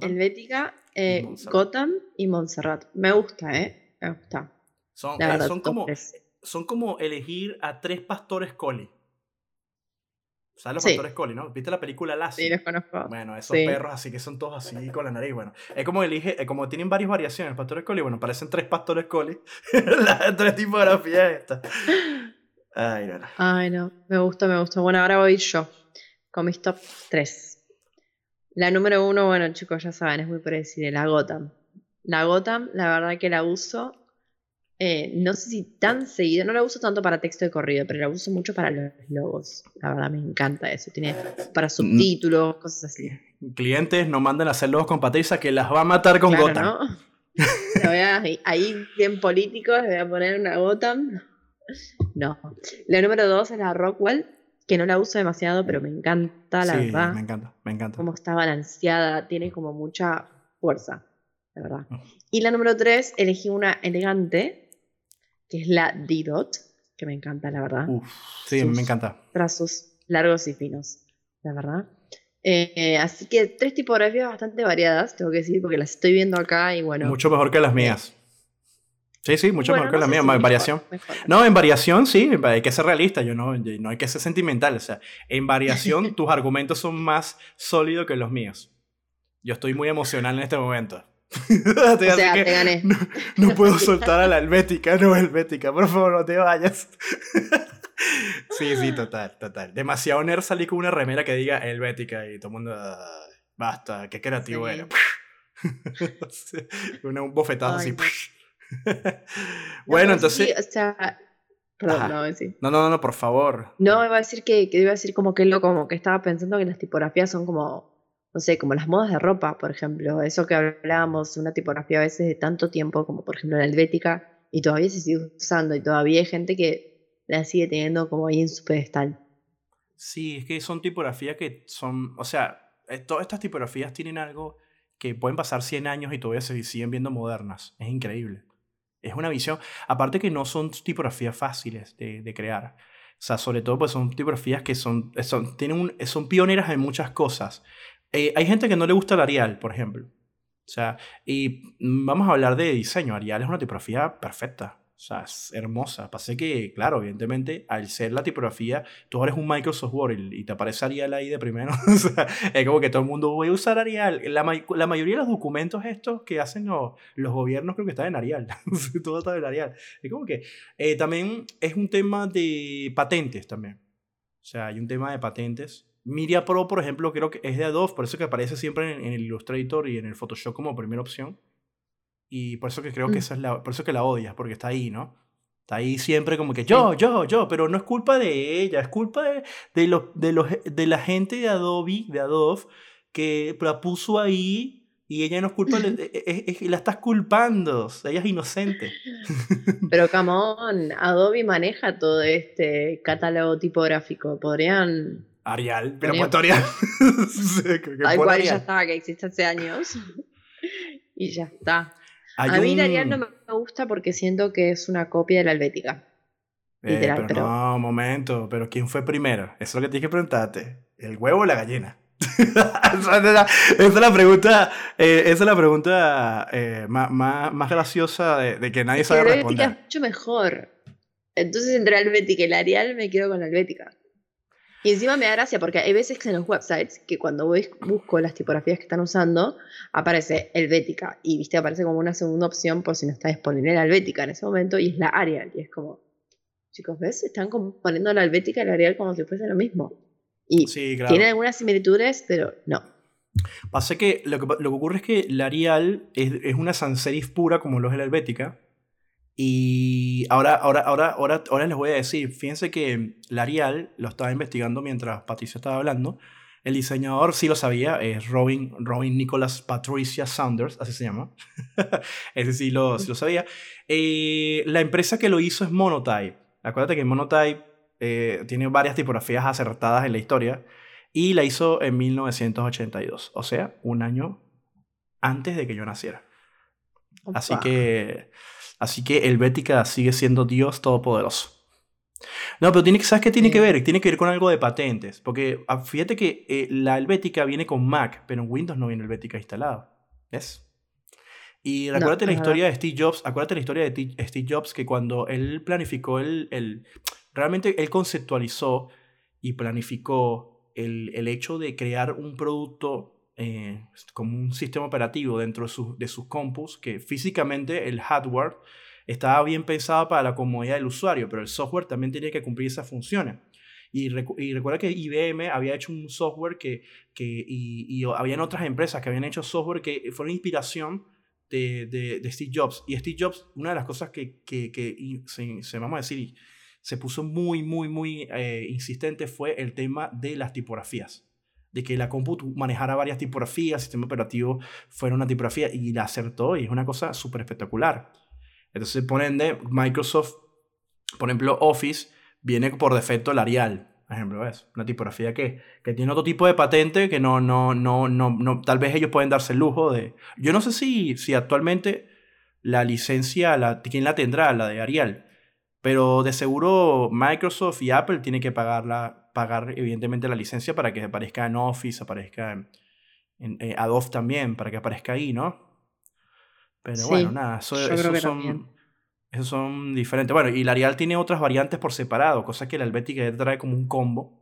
Speaker 2: Helvética, eh, y Gotham y Montserrat. Me gusta, ¿eh? Me gusta.
Speaker 1: Son, son, como, son como elegir a tres pastores coli. ¿Sabes los
Speaker 2: Sí.
Speaker 1: pastores collie, no? ¿Viste la película Lassie?
Speaker 2: Sí, los conozco.
Speaker 1: Bueno, esos
Speaker 2: Sí.
Speaker 1: perros así que son todos así con la nariz, bueno. Es como elige, eh, como tienen varias variaciones, los pastores collie, bueno, parecen tres pastores collie. (laughs) Las tres tipografías estas. Ay, no, no.
Speaker 2: Ay, no, me gustó, me gustó. Bueno, ahora voy yo con mis top 3. La número uno, bueno, chicos, ya saben, es muy predecible, la Gotham. La Gotham, la verdad que la uso, eh, no sé si tan seguido, no la uso tanto para texto de corrido, pero la uso mucho para los logos. La verdad me encanta eso. Tiene para subtítulos, cosas así.
Speaker 1: Clientes no manden a hacer logos con Patricia que las va a matar con
Speaker 2: Claro,
Speaker 1: Gotham.
Speaker 2: ¿no? Le voy a- ahí, bien políticos, le voy a poner una Gotham. No. La número dos es la Rockwell, que no la uso demasiado, pero me encanta, la
Speaker 1: sí,
Speaker 2: verdad.
Speaker 1: me encanta, me encanta.
Speaker 2: Cómo está balanceada, tiene como mucha fuerza, la verdad.
Speaker 1: Mm.
Speaker 2: Y la número tres, elegí una elegante, que es la D-Dot, que me encanta, la verdad.
Speaker 1: Uf, sí, me encanta.
Speaker 2: Trazos largos y finos, la verdad. Eh, así que tres tipografías bastante variadas, tengo que decir, porque las estoy viendo acá y bueno.
Speaker 1: Mucho mejor que las mías. Sí, sí, mucho
Speaker 2: bueno,
Speaker 1: mejor que
Speaker 2: no si
Speaker 1: más
Speaker 2: mejor,
Speaker 1: variación.
Speaker 2: mejor.
Speaker 1: No, en variación sí, hay que ser realista, yo no, yo- no hay que ser sentimental, o sea, en variación (laughs) tus argumentos son más sólidos que los míos. Yo estoy muy emocional en este momento. (laughs)
Speaker 2: O sea, te gané. (laughs)
Speaker 1: no, no puedo soltar a la helvética, no helvética, por favor, no te vayas. sí, sí, total, total. Demasiado nerd salí con una remera que diga helvética y todo el mundo, "Ah, basta, qué creativo
Speaker 2: Sí.
Speaker 1: era. Una, un bofetazo
Speaker 2: Ay,
Speaker 1: así.
Speaker 2: No. (laughs)
Speaker 1: bueno,
Speaker 2: No,
Speaker 1: entonces...
Speaker 2: sí, o sea, perdón, no, voy a decir.
Speaker 1: No, no, no, no, por favor.
Speaker 2: No, iba a decir que, que iba a decir como que lo como que estaba pensando que las tipografías son como, no sé, como las modas de ropa, por ejemplo. Eso que hablábamos, una tipografía a veces de tanto tiempo, como por ejemplo la helvética, y todavía se sigue usando, y todavía hay gente que la sigue teniendo como ahí en su pedestal.
Speaker 1: Sí, es que son tipografías que son, o sea, eh, todas estas tipografías tienen algo que pueden pasar 100 años y todavía se siguen viendo modernas. Es increíble. Es una visión, aparte que no son tipografías fáciles de, crear. O sea, sobre todo pues son tipografías que son, son, tienen son pioneras en muchas cosas. Eh, hay gente que no le gusta el Arial, por ejemplo. O sea, y vamos a hablar de diseño. Arial es una tipografía perfecta. O sea, es hermosa. Pasa que, claro, evidentemente, al ser la tipografía, tú eres un Microsoft Word y te aparece Arial ahí de primero. (laughs) o sea, es como que todo el mundo voy a usar Arial. La, may- la mayoría de los documentos estos que hacen los, los gobiernos creo que están en Arial. (laughs) Todo está en Arial. Es como que eh, también es un tema de patentes también. O sea, hay un tema de patentes. Media Pro, por ejemplo, creo que es de Adobe, por eso que aparece siempre en, en el Illustrator y en el Photoshop como primera opción. Y por eso que creo que
Speaker 2: Mm.
Speaker 1: esa es la, por eso que la odias, porque está ahí, ¿no? Está ahí siempre como que yo, yo, yo, pero no es culpa de ella, es culpa de, de, los, de, los, de la gente de Adobe, de Adobe, que la puso ahí y ella no es culpa, es- es- la estás culpando, ella es inocente. (laughs)
Speaker 2: Pero come on, Adobe maneja todo este catálogo tipográfico. Podrían.
Speaker 1: Arial, pero puesto Arial. (laughs)
Speaker 2: Igual,
Speaker 1: Arial.
Speaker 2: ya está, que existe hace años. (laughs) y ya está.
Speaker 1: Hay
Speaker 2: a mí
Speaker 1: un-
Speaker 2: la Arial no me gusta porque siento que es una copia de la Helvética.
Speaker 1: Eh,
Speaker 2: literal,
Speaker 1: pero,
Speaker 2: pero-
Speaker 1: no, momento, pero ¿quién fue primero? Eso es lo que tienes que preguntarte. ¿El huevo o la gallina? (laughs) esa, es la, esa es la pregunta, eh, esa es la pregunta eh, más, más, más graciosa de, de que nadie
Speaker 2: Es que
Speaker 1: sabe
Speaker 2: la Helvética
Speaker 1: responder.
Speaker 2: es mucho mejor. Entonces entre la Helvética y la Arial me quedo con la Helvética. Y encima me da gracia porque hay veces que en los websites que cuando voy, busco las tipografías que están usando, aparece Helvética. Y viste, aparece como una segunda opción por si no está disponible la Helvética en ese momento y es la Arial. Y es como, chicos, ¿ves? Están como poniendo la Helvética y la Arial como si fuese lo mismo. Y
Speaker 1: Sí, claro.
Speaker 2: tienen algunas similitudes, pero no.
Speaker 1: Pasa que lo, que lo que ocurre es que la Arial es, es una sans serif pura como lo es la Helvética. Y ahora, ahora, ahora, ahora, ahora les voy a decir, fíjense que la Arial lo estaba investigando mientras Patricia estaba hablando. El diseñador sí lo sabía, es Robin, Robin Nicholas Patricia Saunders, así se llama. (laughs) Ese sí lo, sí lo sabía. Eh, la empresa que lo hizo es Monotype. Acuérdate que Monotype eh, tiene varias tipografías acertadas en la historia y la hizo en 1982, o sea, un año antes de que yo naciera. Así
Speaker 2: Opa.
Speaker 1: que, así que Helvética sigue siendo Dios todopoderoso. No, pero tiene, ¿sabes qué tiene que ver? Tiene que ver con algo de patentes. Porque ah, fíjate que eh, la Helvética viene con Mac, pero en Windows no viene Helvética instalado. ¿Ves? Y
Speaker 2: No,
Speaker 1: acuérdate la historia de Steve Jobs, acuérdate la historia de Steve Jobs que cuando él planificó el, el realmente él conceptualizó y planificó el, el hecho de crear un producto eh, como un sistema operativo dentro de, sus de sus compus, que físicamente el hardware estaba bien pensado para la comodidad del usuario, pero el software también tenía que cumplir esas funciones. Y, y recuerda que IBM había hecho un software que, que y, y, habían otras empresas que habían hecho software que fue una inspiración de, de, de Steve Jobs. Y Steve Jobs, una de las cosas que, que, que se, se, vamos a decir, se puso muy, muy, muy eh, insistente fue el tema de las tipografías. De que la compu manejara varias tipografías, sistema operativo fuera una tipografía y la acertó y es una cosa súper espectacular. Entonces, ponen de Microsoft, por ejemplo, Office, viene por defecto el Arial. Por ejemplo, es una tipografía que, que tiene otro tipo de patente que no, no, no, no, no, tal vez ellos pueden darse el lujo de... Yo no sé si, si actualmente la licencia, la, ¿quién la tendrá? La de Arial. Pero de seguro Microsoft y Apple tienen que pagar, pagar evidentemente la licencia para que aparezca en Office, aparezca en, en eh, Adobe también, para que aparezca ahí, ¿no? Pero sí, bueno, nada, eso, esos, son, esos son diferentes. Bueno, y la Arial tiene otras variantes por separado, cosa que la Helvética trae como un combo.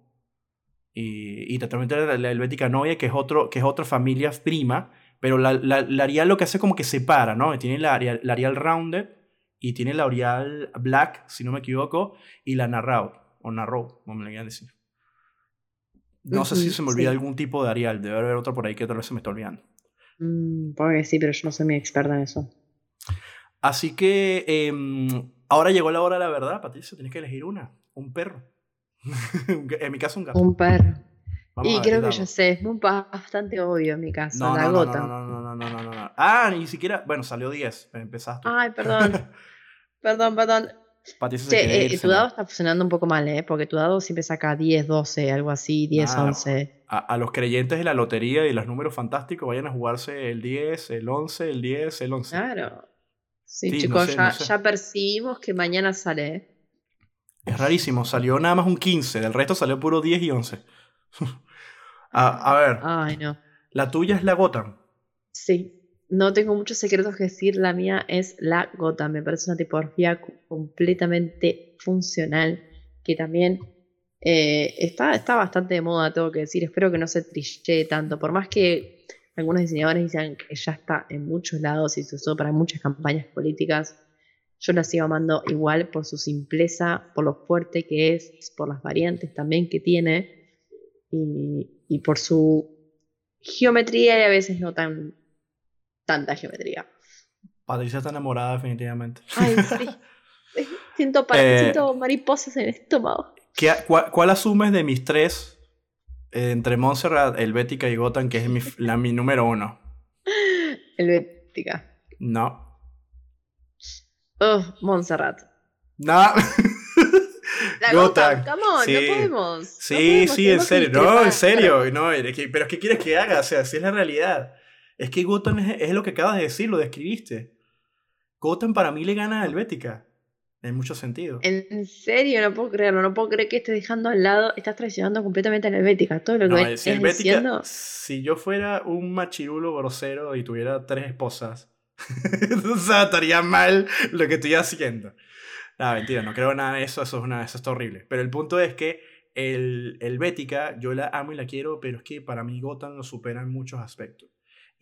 Speaker 1: Y, y totalmente la, la Helvética Novia, que es, otro, que es otra familia prima, pero la, la, la, Arial lo que hace como que separa, ¿no? Tiene la la Arial Rounded y tiene la Arial Black, si no me equivoco, y la Narrow, o Narrow, como me le quieran decir. No uh -huh, sé si se me olvida sí. algún tipo de Arial, debe haber otro por ahí que tal vez se me está olvidando.
Speaker 2: Mm, porque sí, pero yo no soy muy experta en eso.
Speaker 1: Así que eh, ahora llegó la hora de la verdad, Patricia. Tienes que elegir una. Un perro. (laughs) en mi caso, un gato.
Speaker 2: Un perro. Vamos y creo que ya sé, es bastante obvio en mi caso,
Speaker 1: no,
Speaker 2: la
Speaker 1: no,
Speaker 2: gota.
Speaker 1: No, no, no, no, no, no, no. Ah, ni siquiera. Bueno, salió 10. Empezaste.
Speaker 2: Ay, perdón. (laughs) perdón, perdón.
Speaker 1: Patricia
Speaker 2: che, eh, tu dado está funcionando un poco mal, ¿eh? Porque tu dado siempre saca 10, 12, algo así, 10, ah, 11.
Speaker 1: A, a, los creyentes de la lotería y los números fantásticos vayan a jugarse el 10, el 11, el 10, el 11.
Speaker 2: Claro. Sí, sí chicos, no sé, ya, no sé. ya, percibimos que mañana sale. ¿eh?
Speaker 1: Es rarísimo, salió nada más un 15, del resto salió puro 10 y 11. (laughs) a, a, ver.
Speaker 2: Ay, no.
Speaker 1: La tuya es la Gotham.
Speaker 2: Sí. No tengo muchos secretos que decir, la mía es la Gotham. Me parece una tipografía completamente funcional, que también eh, está, está bastante de moda, tengo que decir. Espero que no se trille tanto, por más que algunos diseñadores dicen que ya está en muchos lados y se usó para muchas campañas políticas. Yo la sigo amando igual por su simpleza, por lo fuerte que es, por las variantes también que tiene y por su geometría y a veces no tan tanta geometría.
Speaker 1: Patricia está enamorada definitivamente.
Speaker 2: Ay, (laughs) sí. siento, eh, siento mariposas en el estómago.
Speaker 1: ¿qué, cuál, cuál, asumes de mis tres eh, entre Montserrat, Helvética y Gotham, que es mi, la, mi número uno? (laughs)
Speaker 2: Helvética.
Speaker 1: No.
Speaker 2: Oh, Montserrat.
Speaker 1: No. (laughs)
Speaker 2: La Gotham, come on, sí. no podemos.
Speaker 1: Sí,
Speaker 2: no podemos,
Speaker 1: sí, en serio, no, en serio, no, pero ¿qué quieres que haga? O sea, así es la realidad. Es que Gotham es, es, lo que acabas de decir, lo describiste. Gotham para mí le gana a Helvética. En mucho sentido.
Speaker 2: En serio, no puedo creerlo. No puedo creer que estés dejando al lado, estás traicionando completamente a la Helvética. Todo lo que no,
Speaker 1: si Helvética, diciendo. Si yo fuera un machirulo grosero y tuviera tres esposas, (laughs) o sea, estaría mal lo que estoy haciendo. No, mentira, no creo nada de eso. Eso, es una, eso está horrible. Pero el punto es que el Helvética, yo la amo y la quiero, pero es que para mí Gotham lo supera en muchos aspectos.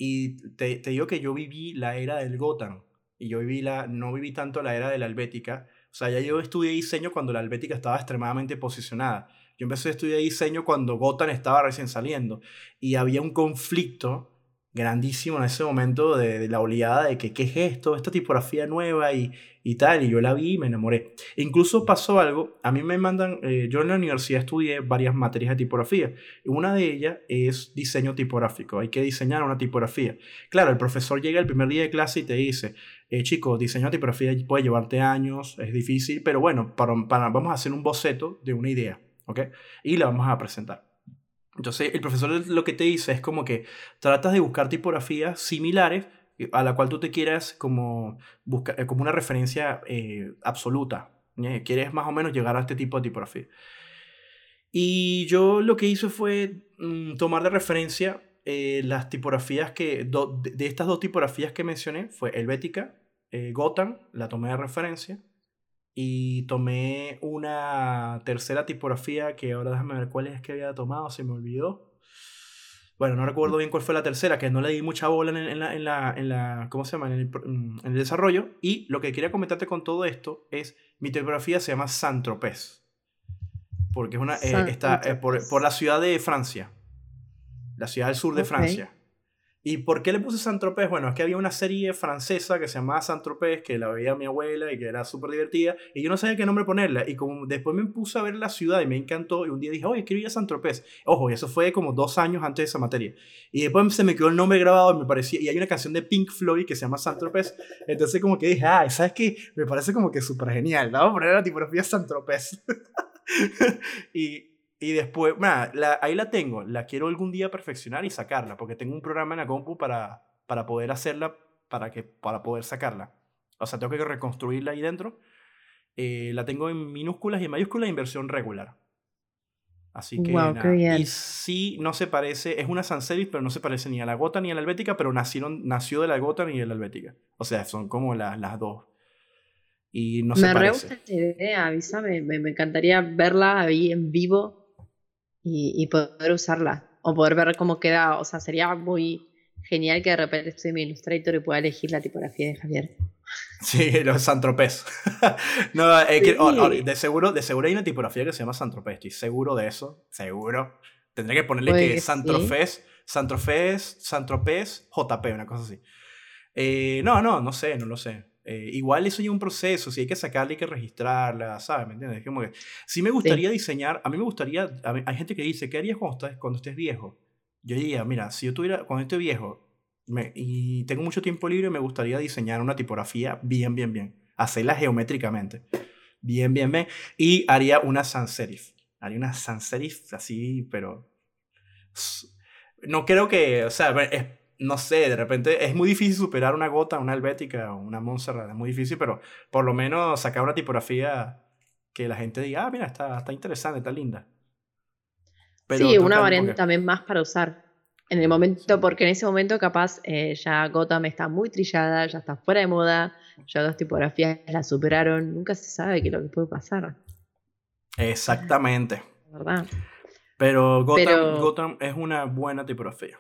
Speaker 1: Y te, te, digo que yo viví la era del Gotham. Y yo viví la, no viví tanto la era de la Helvética. O sea, ya yo estudié diseño cuando la Helvética estaba extremadamente posicionada. Yo empecé a estudiar diseño cuando Gotham estaba recién saliendo. Y había un conflicto grandísimo en ese momento de, la oleada de que qué es esto, esta tipografía nueva y, y tal, y yo la vi y me enamoré. Incluso pasó algo, a mí me mandan, eh, yo en la universidad estudié varias materias de tipografía, y una de ellas es diseño tipográfico, hay que diseñar una tipografía. Claro, el profesor llega el primer día de clase y te dice, eh, chicos, diseño de tipografía puede llevarte años, es difícil, pero bueno, para, para, vamos a hacer un boceto de una idea, ¿ok? Y la vamos a presentar. Entonces, el profesor lo que te dice es como que tratas de buscar tipografías similares a la cual tú te quieras como, buscar, eh, como una referencia eh, absoluta. ¿eh? Quieres más o menos llegar a este tipo de tipografía. Y yo lo que hice fue mmm, tomar de referencia eh, las tipografías que, de, estas dos tipografías que mencioné, fue Helvética, Gotham, la tomé de referencia, y tomé una tercera tipografía que ahora déjame ver cuál es que había tomado, se me olvidó. Bueno, no recuerdo bien cuál fue la tercera, que no le di mucha bola en, la, en, la, en la, ¿cómo se llama? En el, mm, en el, desarrollo. Y lo que quería comentarte con todo esto es, mi tipografía se llama Saint-Tropez. Porque es una, eh, está eh, por, por, la ciudad de Francia. La ciudad del sur de Francia. ¿Y por qué le puse Saint-Tropez? Bueno, es que había una serie francesa que se llamaba Saint-Tropez, que la veía mi abuela y que era súper divertida, y yo no sabía qué nombre ponerla. Y como después me puse a ver la ciudad y me encantó, y un día dije, oye, quiero ir a Saint-Tropez. Ojo, y eso fue como dos años antes de esa materia. Y después se me quedó el nombre grabado y me parecía, y hay una canción de Pink Floyd que se llama Saint-Tropez. Entonces como que dije, ah, ¿sabes qué? Me parece como que súper genial. A poner la tipografía Saint-Tropez. (laughs) y, y después, la, ahí la tengo, la quiero algún día perfeccionar y sacarla, porque tengo un programa en la compu para, para poder hacerla, para, que, para poder sacarla. O sea, tengo que reconstruirla ahí dentro. Eh, la tengo en minúsculas y en mayúsculas en versión regular. Así que Y sí, no se parece, es una sans serif, pero no se parece ni a la gota ni a la helvética, pero nacieron, nació de la gota ni de la helvética. O sea, son como las dos. Y no me se parece. Me
Speaker 2: gusta esta idea, avísame, me, me encantaría verla ahí en vivo y, poder usarla o poder ver cómo queda. O sea, sería muy genial que de repente estoy en mi Illustrator y pueda elegir la tipografía de Javier. (laughs)
Speaker 1: Sí, los Santropés. (laughs) no, que, de, seguro, de seguro hay una tipografía que se llama Santropés, estoy seguro de eso, seguro. Tendré que ponerle que, que Santrofés, Santrofés, Santropés, JP, una cosa así. Eh, no, no, no sé, no lo sé. Eh, igual eso ya un proceso, si hay que sacarla, hay que registrarla, ¿sabes? ¿Me entiendes? Como que, sí me gustaría diseñar, a mí me gustaría, hay gente que dice, ¿qué harías cuando estés, cuando estés viejo? Yo diría, mira, si yo tuviera, cuando esté viejo me, y tengo mucho tiempo libre, me gustaría diseñar una tipografía bien, bien, bien, hacerla geométricamente, bien, bien, bien, y haría una sans serif, haría una sans serif así, pero no creo que, o sea, es no sé, de repente es muy difícil superar una gota, una helvética o una Montserrat, es muy difícil, pero por lo menos sacar una tipografía que la gente diga, ah, mira, está, está interesante, está linda.
Speaker 2: sí, una variante también más para usar en el momento, porque en ese momento capaz eh, ya Gotham está muy trillada, ya está fuera de moda, ya dos tipografías la superaron, nunca se sabe qué es lo que puede pasar.
Speaker 1: Exactamente. ¿Verdad? Pero Gotham es una buena tipografía.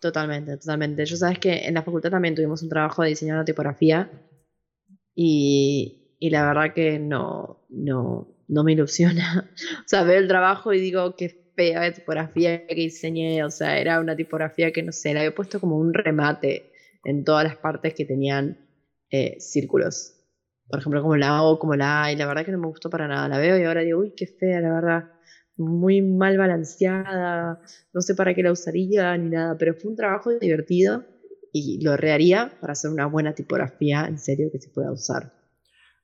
Speaker 2: Totalmente, totalmente. Yo sabes que en la facultad también tuvimos un trabajo de diseño de tipografía y, y la verdad que no, no, no me ilusiona. (laughs) o sea, veo el trabajo y digo, qué fea tipografía que diseñé. O sea, era una tipografía que no sé, la había puesto como un remate en todas las partes que tenían eh, círculos. Por ejemplo, como la O, como la A, y la verdad que no me gustó para nada. La veo y ahora digo, uy, qué fea, la verdad muy mal balanceada, no sé para qué la usaría ni nada, pero fue un trabajo divertido y lo reharía para hacer una buena tipografía en serio que se pueda usar.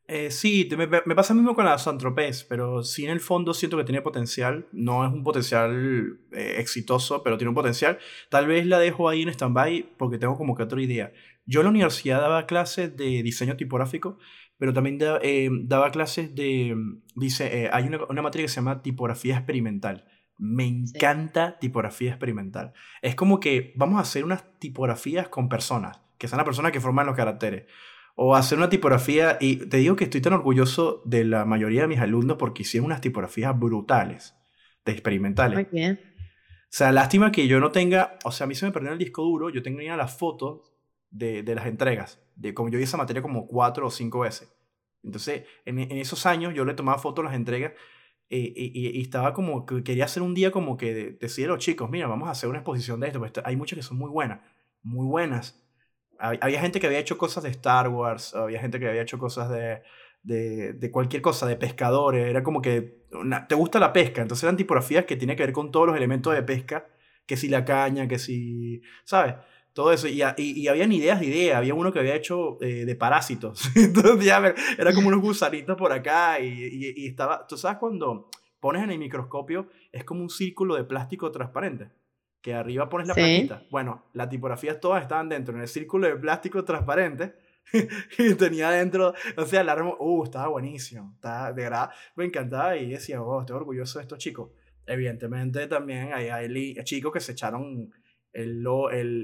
Speaker 1: Eh, sí, me, me, pasa lo mismo con la Santropez, pero sí en el fondo siento que tiene potencial. No es un potencial eh, exitoso, pero tiene un potencial. Tal vez la dejo ahí en stand-by porque tengo como que otra idea. Yo en la universidad daba clases de diseño tipográfico pero también eh, daba clases de, dice, eh, hay una, una, materia que se llama tipografía experimental. Me encanta tipografía experimental. Es como que vamos a hacer unas tipografías con personas, que son las personas que forman los caracteres. O hacer una tipografía, y te digo que estoy tan orgulloso de la mayoría de mis alumnos porque hicieron unas tipografías brutales, de experimentales. Muy bien. O sea, lástima que yo no tenga, o sea, a mí se me perdió el disco duro, yo tenía las fotos de, de las entregas de como yo vi esa materia como cuatro o cinco veces. Entonces, en, en esos años yo le tomaba fotos a las entregas eh, y, y, estaba como que quería hacer un día como que decirle a los chicos, mira, vamos a hacer una exposición de esto, hay muchas que son muy buenas, muy buenas. Había gente que había hecho cosas de Star Wars, había gente que había hecho cosas de, de, de cualquier cosa, de pescadores, era como que te gusta la pesca, entonces eran tipografías que tienen que ver con todos los elementos de pesca, que si la caña, que si, ¿sabes? Todo eso. Y, y, y, habían ideas de ideas. Había uno que había hecho eh, de parásitos. (laughs) Entonces ya era como unos gusanitos por acá. Y, y, estaba. ¿Tú sabes cuando pones en el microscopio? Es como un círculo de plástico transparente. Que arriba pones la ¿Sí? Bueno, las tipografías todas estaban dentro en el círculo de plástico transparente. (laughs) y tenía dentro, o sea, el árbol, uh, estaba buenísimo, estaba, de verdad, me encantaba y decía, oh, estoy orgulloso de estos chicos. Evidentemente también hay, hay chicos que se echaron el,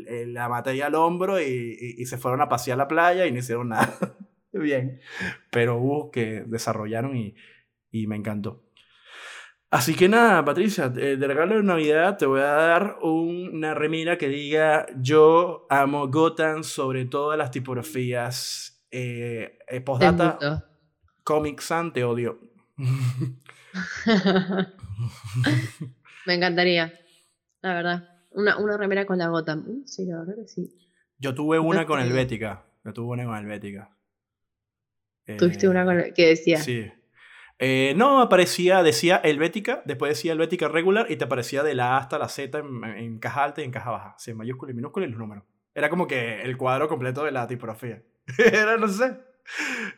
Speaker 1: el, la materia al hombro y, y, se fueron a pasear a la playa y no hicieron (laughs) nada. bien. Pero hubo que desarrollaron y, y me encantó. Así que nada, Patricia, de regalo de Navidad te voy a dar una remira que diga yo amo Gotham sobre todas las tipografías. Eh, eh postdata, Comic Sans te odio. (laughs)
Speaker 2: Me encantaría, la verdad. Una, una remera con la Gotham. Uh, sí, la verdad que sí.
Speaker 1: Yo tuve una con Helvética. Yo tuve una con Helvética.
Speaker 2: ¿Tuviste una con el... que decía?
Speaker 1: Sí. Eh, no, aparecía, decía Helvética, después decía Helvética regular y te aparecía de la A hasta la Z en, caja alta y en caja baja. Sí, en mayúscula y minúscula y los números. Era como que el cuadro completo de la tipografía. (laughs) era, no sé.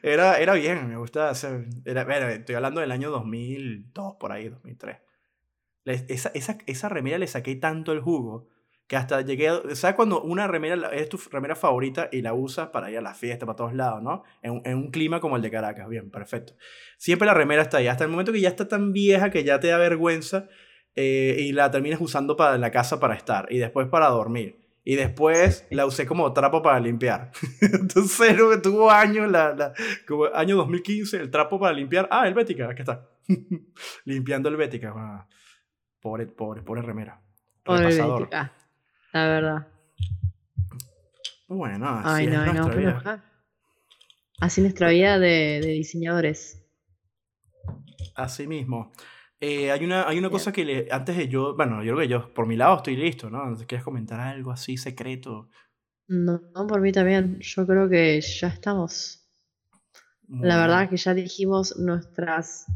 Speaker 1: Era, era bien, me gustaba hacer. Era, estoy hablando del año 2002, por ahí, 2003. Esa, esa, esa remera le saqué tanto el jugo que hasta llegué, ¿sabes cuando una remera es tu remera favorita y la usas para ir a la fiesta, para todos lados, ¿no? En, en, un clima como el de Caracas, bien, perfecto. Siempre la remera está ahí, hasta el momento que ya está tan vieja que ya te da vergüenza eh, y la terminas usando para la casa para estar y después para dormir. Y después la usé como trapo para limpiar. (laughs) Entonces tuvo años, la, la, como año 2015, el trapo para limpiar. Ah, el Bética, aquí está. (laughs) Limpiando el Bética. Ah, pobre, pobre, pobre remera.
Speaker 2: Pobre Bética la verdad.
Speaker 1: Bueno, así es nuestra vida.
Speaker 2: Así nuestra vida de, diseñadores.
Speaker 1: Así mismo. Eh, hay una, hay una cosa que le, antes de yo, bueno, yo creo que yo por mi lado estoy listo, ¿no? ¿Quieres comentar algo así secreto?
Speaker 2: No, por mí también. Yo creo que ya estamos. La verdad que ya dijimos nuestras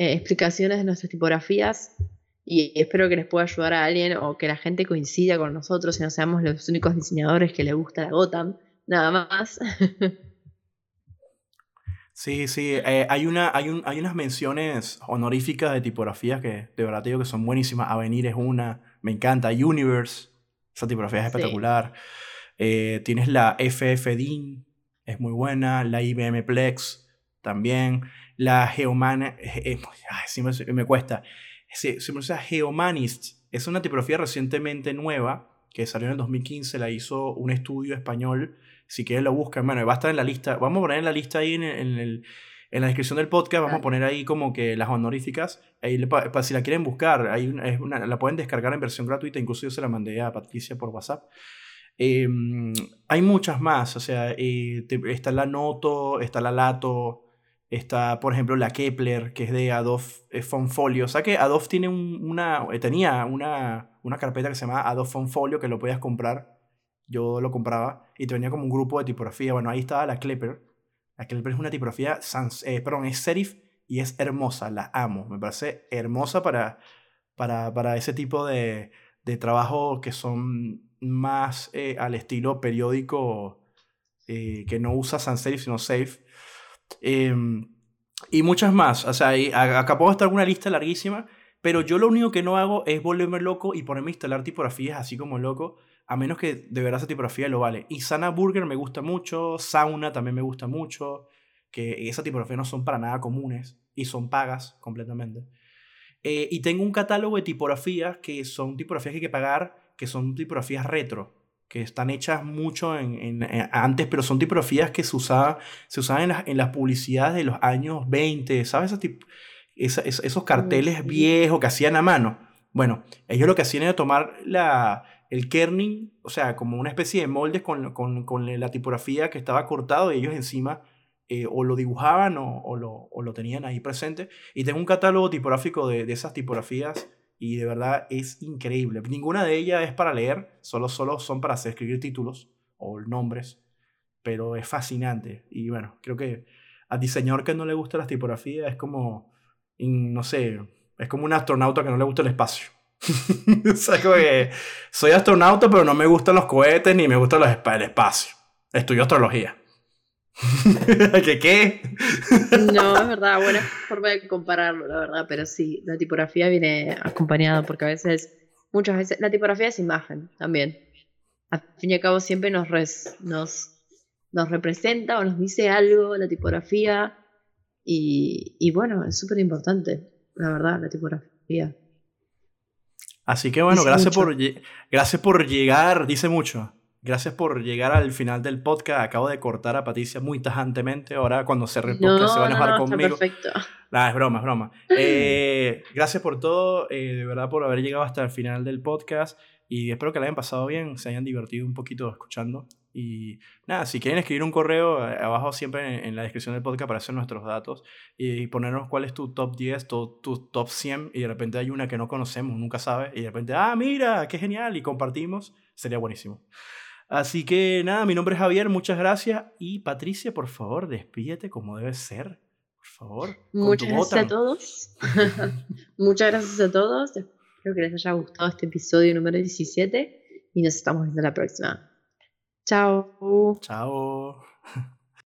Speaker 2: eh, explicaciones de nuestras tipografías y espero que les pueda ayudar a alguien o que la gente coincida con nosotros y no seamos los únicos diseñadores que le gusta la Gotham, nada más. (laughs)
Speaker 1: Sí, sí, eh, hay, una, hay, un, hay unas menciones honoríficas de tipografías que de verdad te digo que son buenísimas. Avenir es una, me encanta. Universe, esa tipografía es espectacular. Eh, tienes la FF DIN, es muy buena. La IBM Plex también. La Geoman, eh, sí me, me cuesta se, se Geomanist. Es una tipografía recientemente nueva que salió en el 2015, la hizo un estudio español. Si quieren lo buscan, bueno, va a estar en la lista. Vamos a poner en la lista ahí en, el, en la descripción del podcast, vamos a poner ahí como que las honoríficas. Ahí, para, si la quieren buscar, hay es una, la pueden descargar en versión gratuita, incluso yo se la mandé a Patricia por WhatsApp. Em, hay muchas más, o sea, eh, está la Noto, está la Lato, Está, por ejemplo, la Kepler, que es de eh, Fonfolio. O sea que Adobe tiene una, eh, tenía una, una carpeta que se llama Adobe Fonfolio que lo podías comprar. Yo lo compraba y te venía como un grupo de tipografía. Bueno, ahí estaba la Kepler. La Kepler es una tipografía, sans, eh, perdón, es serif y es hermosa. La amo. Me parece hermosa para, para, para ese tipo de, de trabajo que son más al estilo periódico que no usa sans serif sino safe Em, y muchas más. O sea, acá puedo estar una lista larguísima, pero yo lo único que no hago es volverme loco y ponerme a instalar tipografías así como loco, a menos que de verdad esa tipografía lo vale. Y Sana Burger me gusta mucho, Sauna también me gusta mucho, que esas tipografías no son para nada comunes y son pagas completamente. Eh, y tengo un catálogo de tipografías que son tipografías que hay que pagar, que son tipografías retro que están hechas mucho en, antes, pero son tipografías que se usaban, se usaban en, las, en las publicidades de los años 20, ¿sabes? esos carteles viejos que hacían a mano. Bueno, ellos lo que hacían era tomar la, el kerning, o sea, como una especie de moldes con, con, con la tipografía que estaba cortado y ellos encima eh, o lo dibujaban o, o, lo, o, lo, tenían ahí presente. Y tengo un catálogo tipográfico de, de esas tipografías y de verdad es increíble. Ninguna de ellas es para leer, solo, solo son para hacer, escribir títulos o nombres, pero es fascinante. Y bueno, creo que al diseñador que no le gusta las tipografías es como, no sé, es como un astronauta que no le gusta el espacio. (laughs) o sea, que soy astronauta, pero no me gustan los cohetes ni me gusta los, el espacio. Estudio astrología. (laughs) ¿Qué qué?
Speaker 2: no, es verdad, buena forma de compararlo, la verdad, pero sí, la tipografía viene acompañada porque a veces, muchas veces, la tipografía es imagen también. Al fin y al cabo siempre nos, nos, nos representa o nos dice algo la tipografía y, y bueno, es súper importante, la verdad, la tipografía.
Speaker 1: Así que bueno, gracias por, gracias por llegar, dice mucho. Gracias por llegar al final del podcast. Acabo de cortar a Patricia muy tajantemente. Ahora cuando cerre el podcast se va a enojar
Speaker 2: no,
Speaker 1: conmigo.
Speaker 2: perfecto.
Speaker 1: Nah, es broma, es broma. (laughs) Eh, gracias por todo, eh, de verdad por haber llegado hasta el final del podcast y espero que la hayan pasado bien, se hayan divertido un poquito escuchando. Y nada, si quieren escribir un correo, abajo siempre en, en la descripción del podcast aparecen nuestros datos y, ponernos cuál es tu top 10, tu, tu top 100 y de repente hay una que no conocemos, nunca sabe y de repente, ah, mira, qué genial y compartimos, sería buenísimo. Así que nada, mi nombre es Javier, muchas gracias y Patricia, por favor, despídete como debe ser. Por favor.
Speaker 2: Muchas gracias a todos. (laughs) Muchas gracias a todos. Espero que les haya gustado este episodio número 17 y nos estamos viendo la próxima. Chao.
Speaker 1: Chao. (laughs)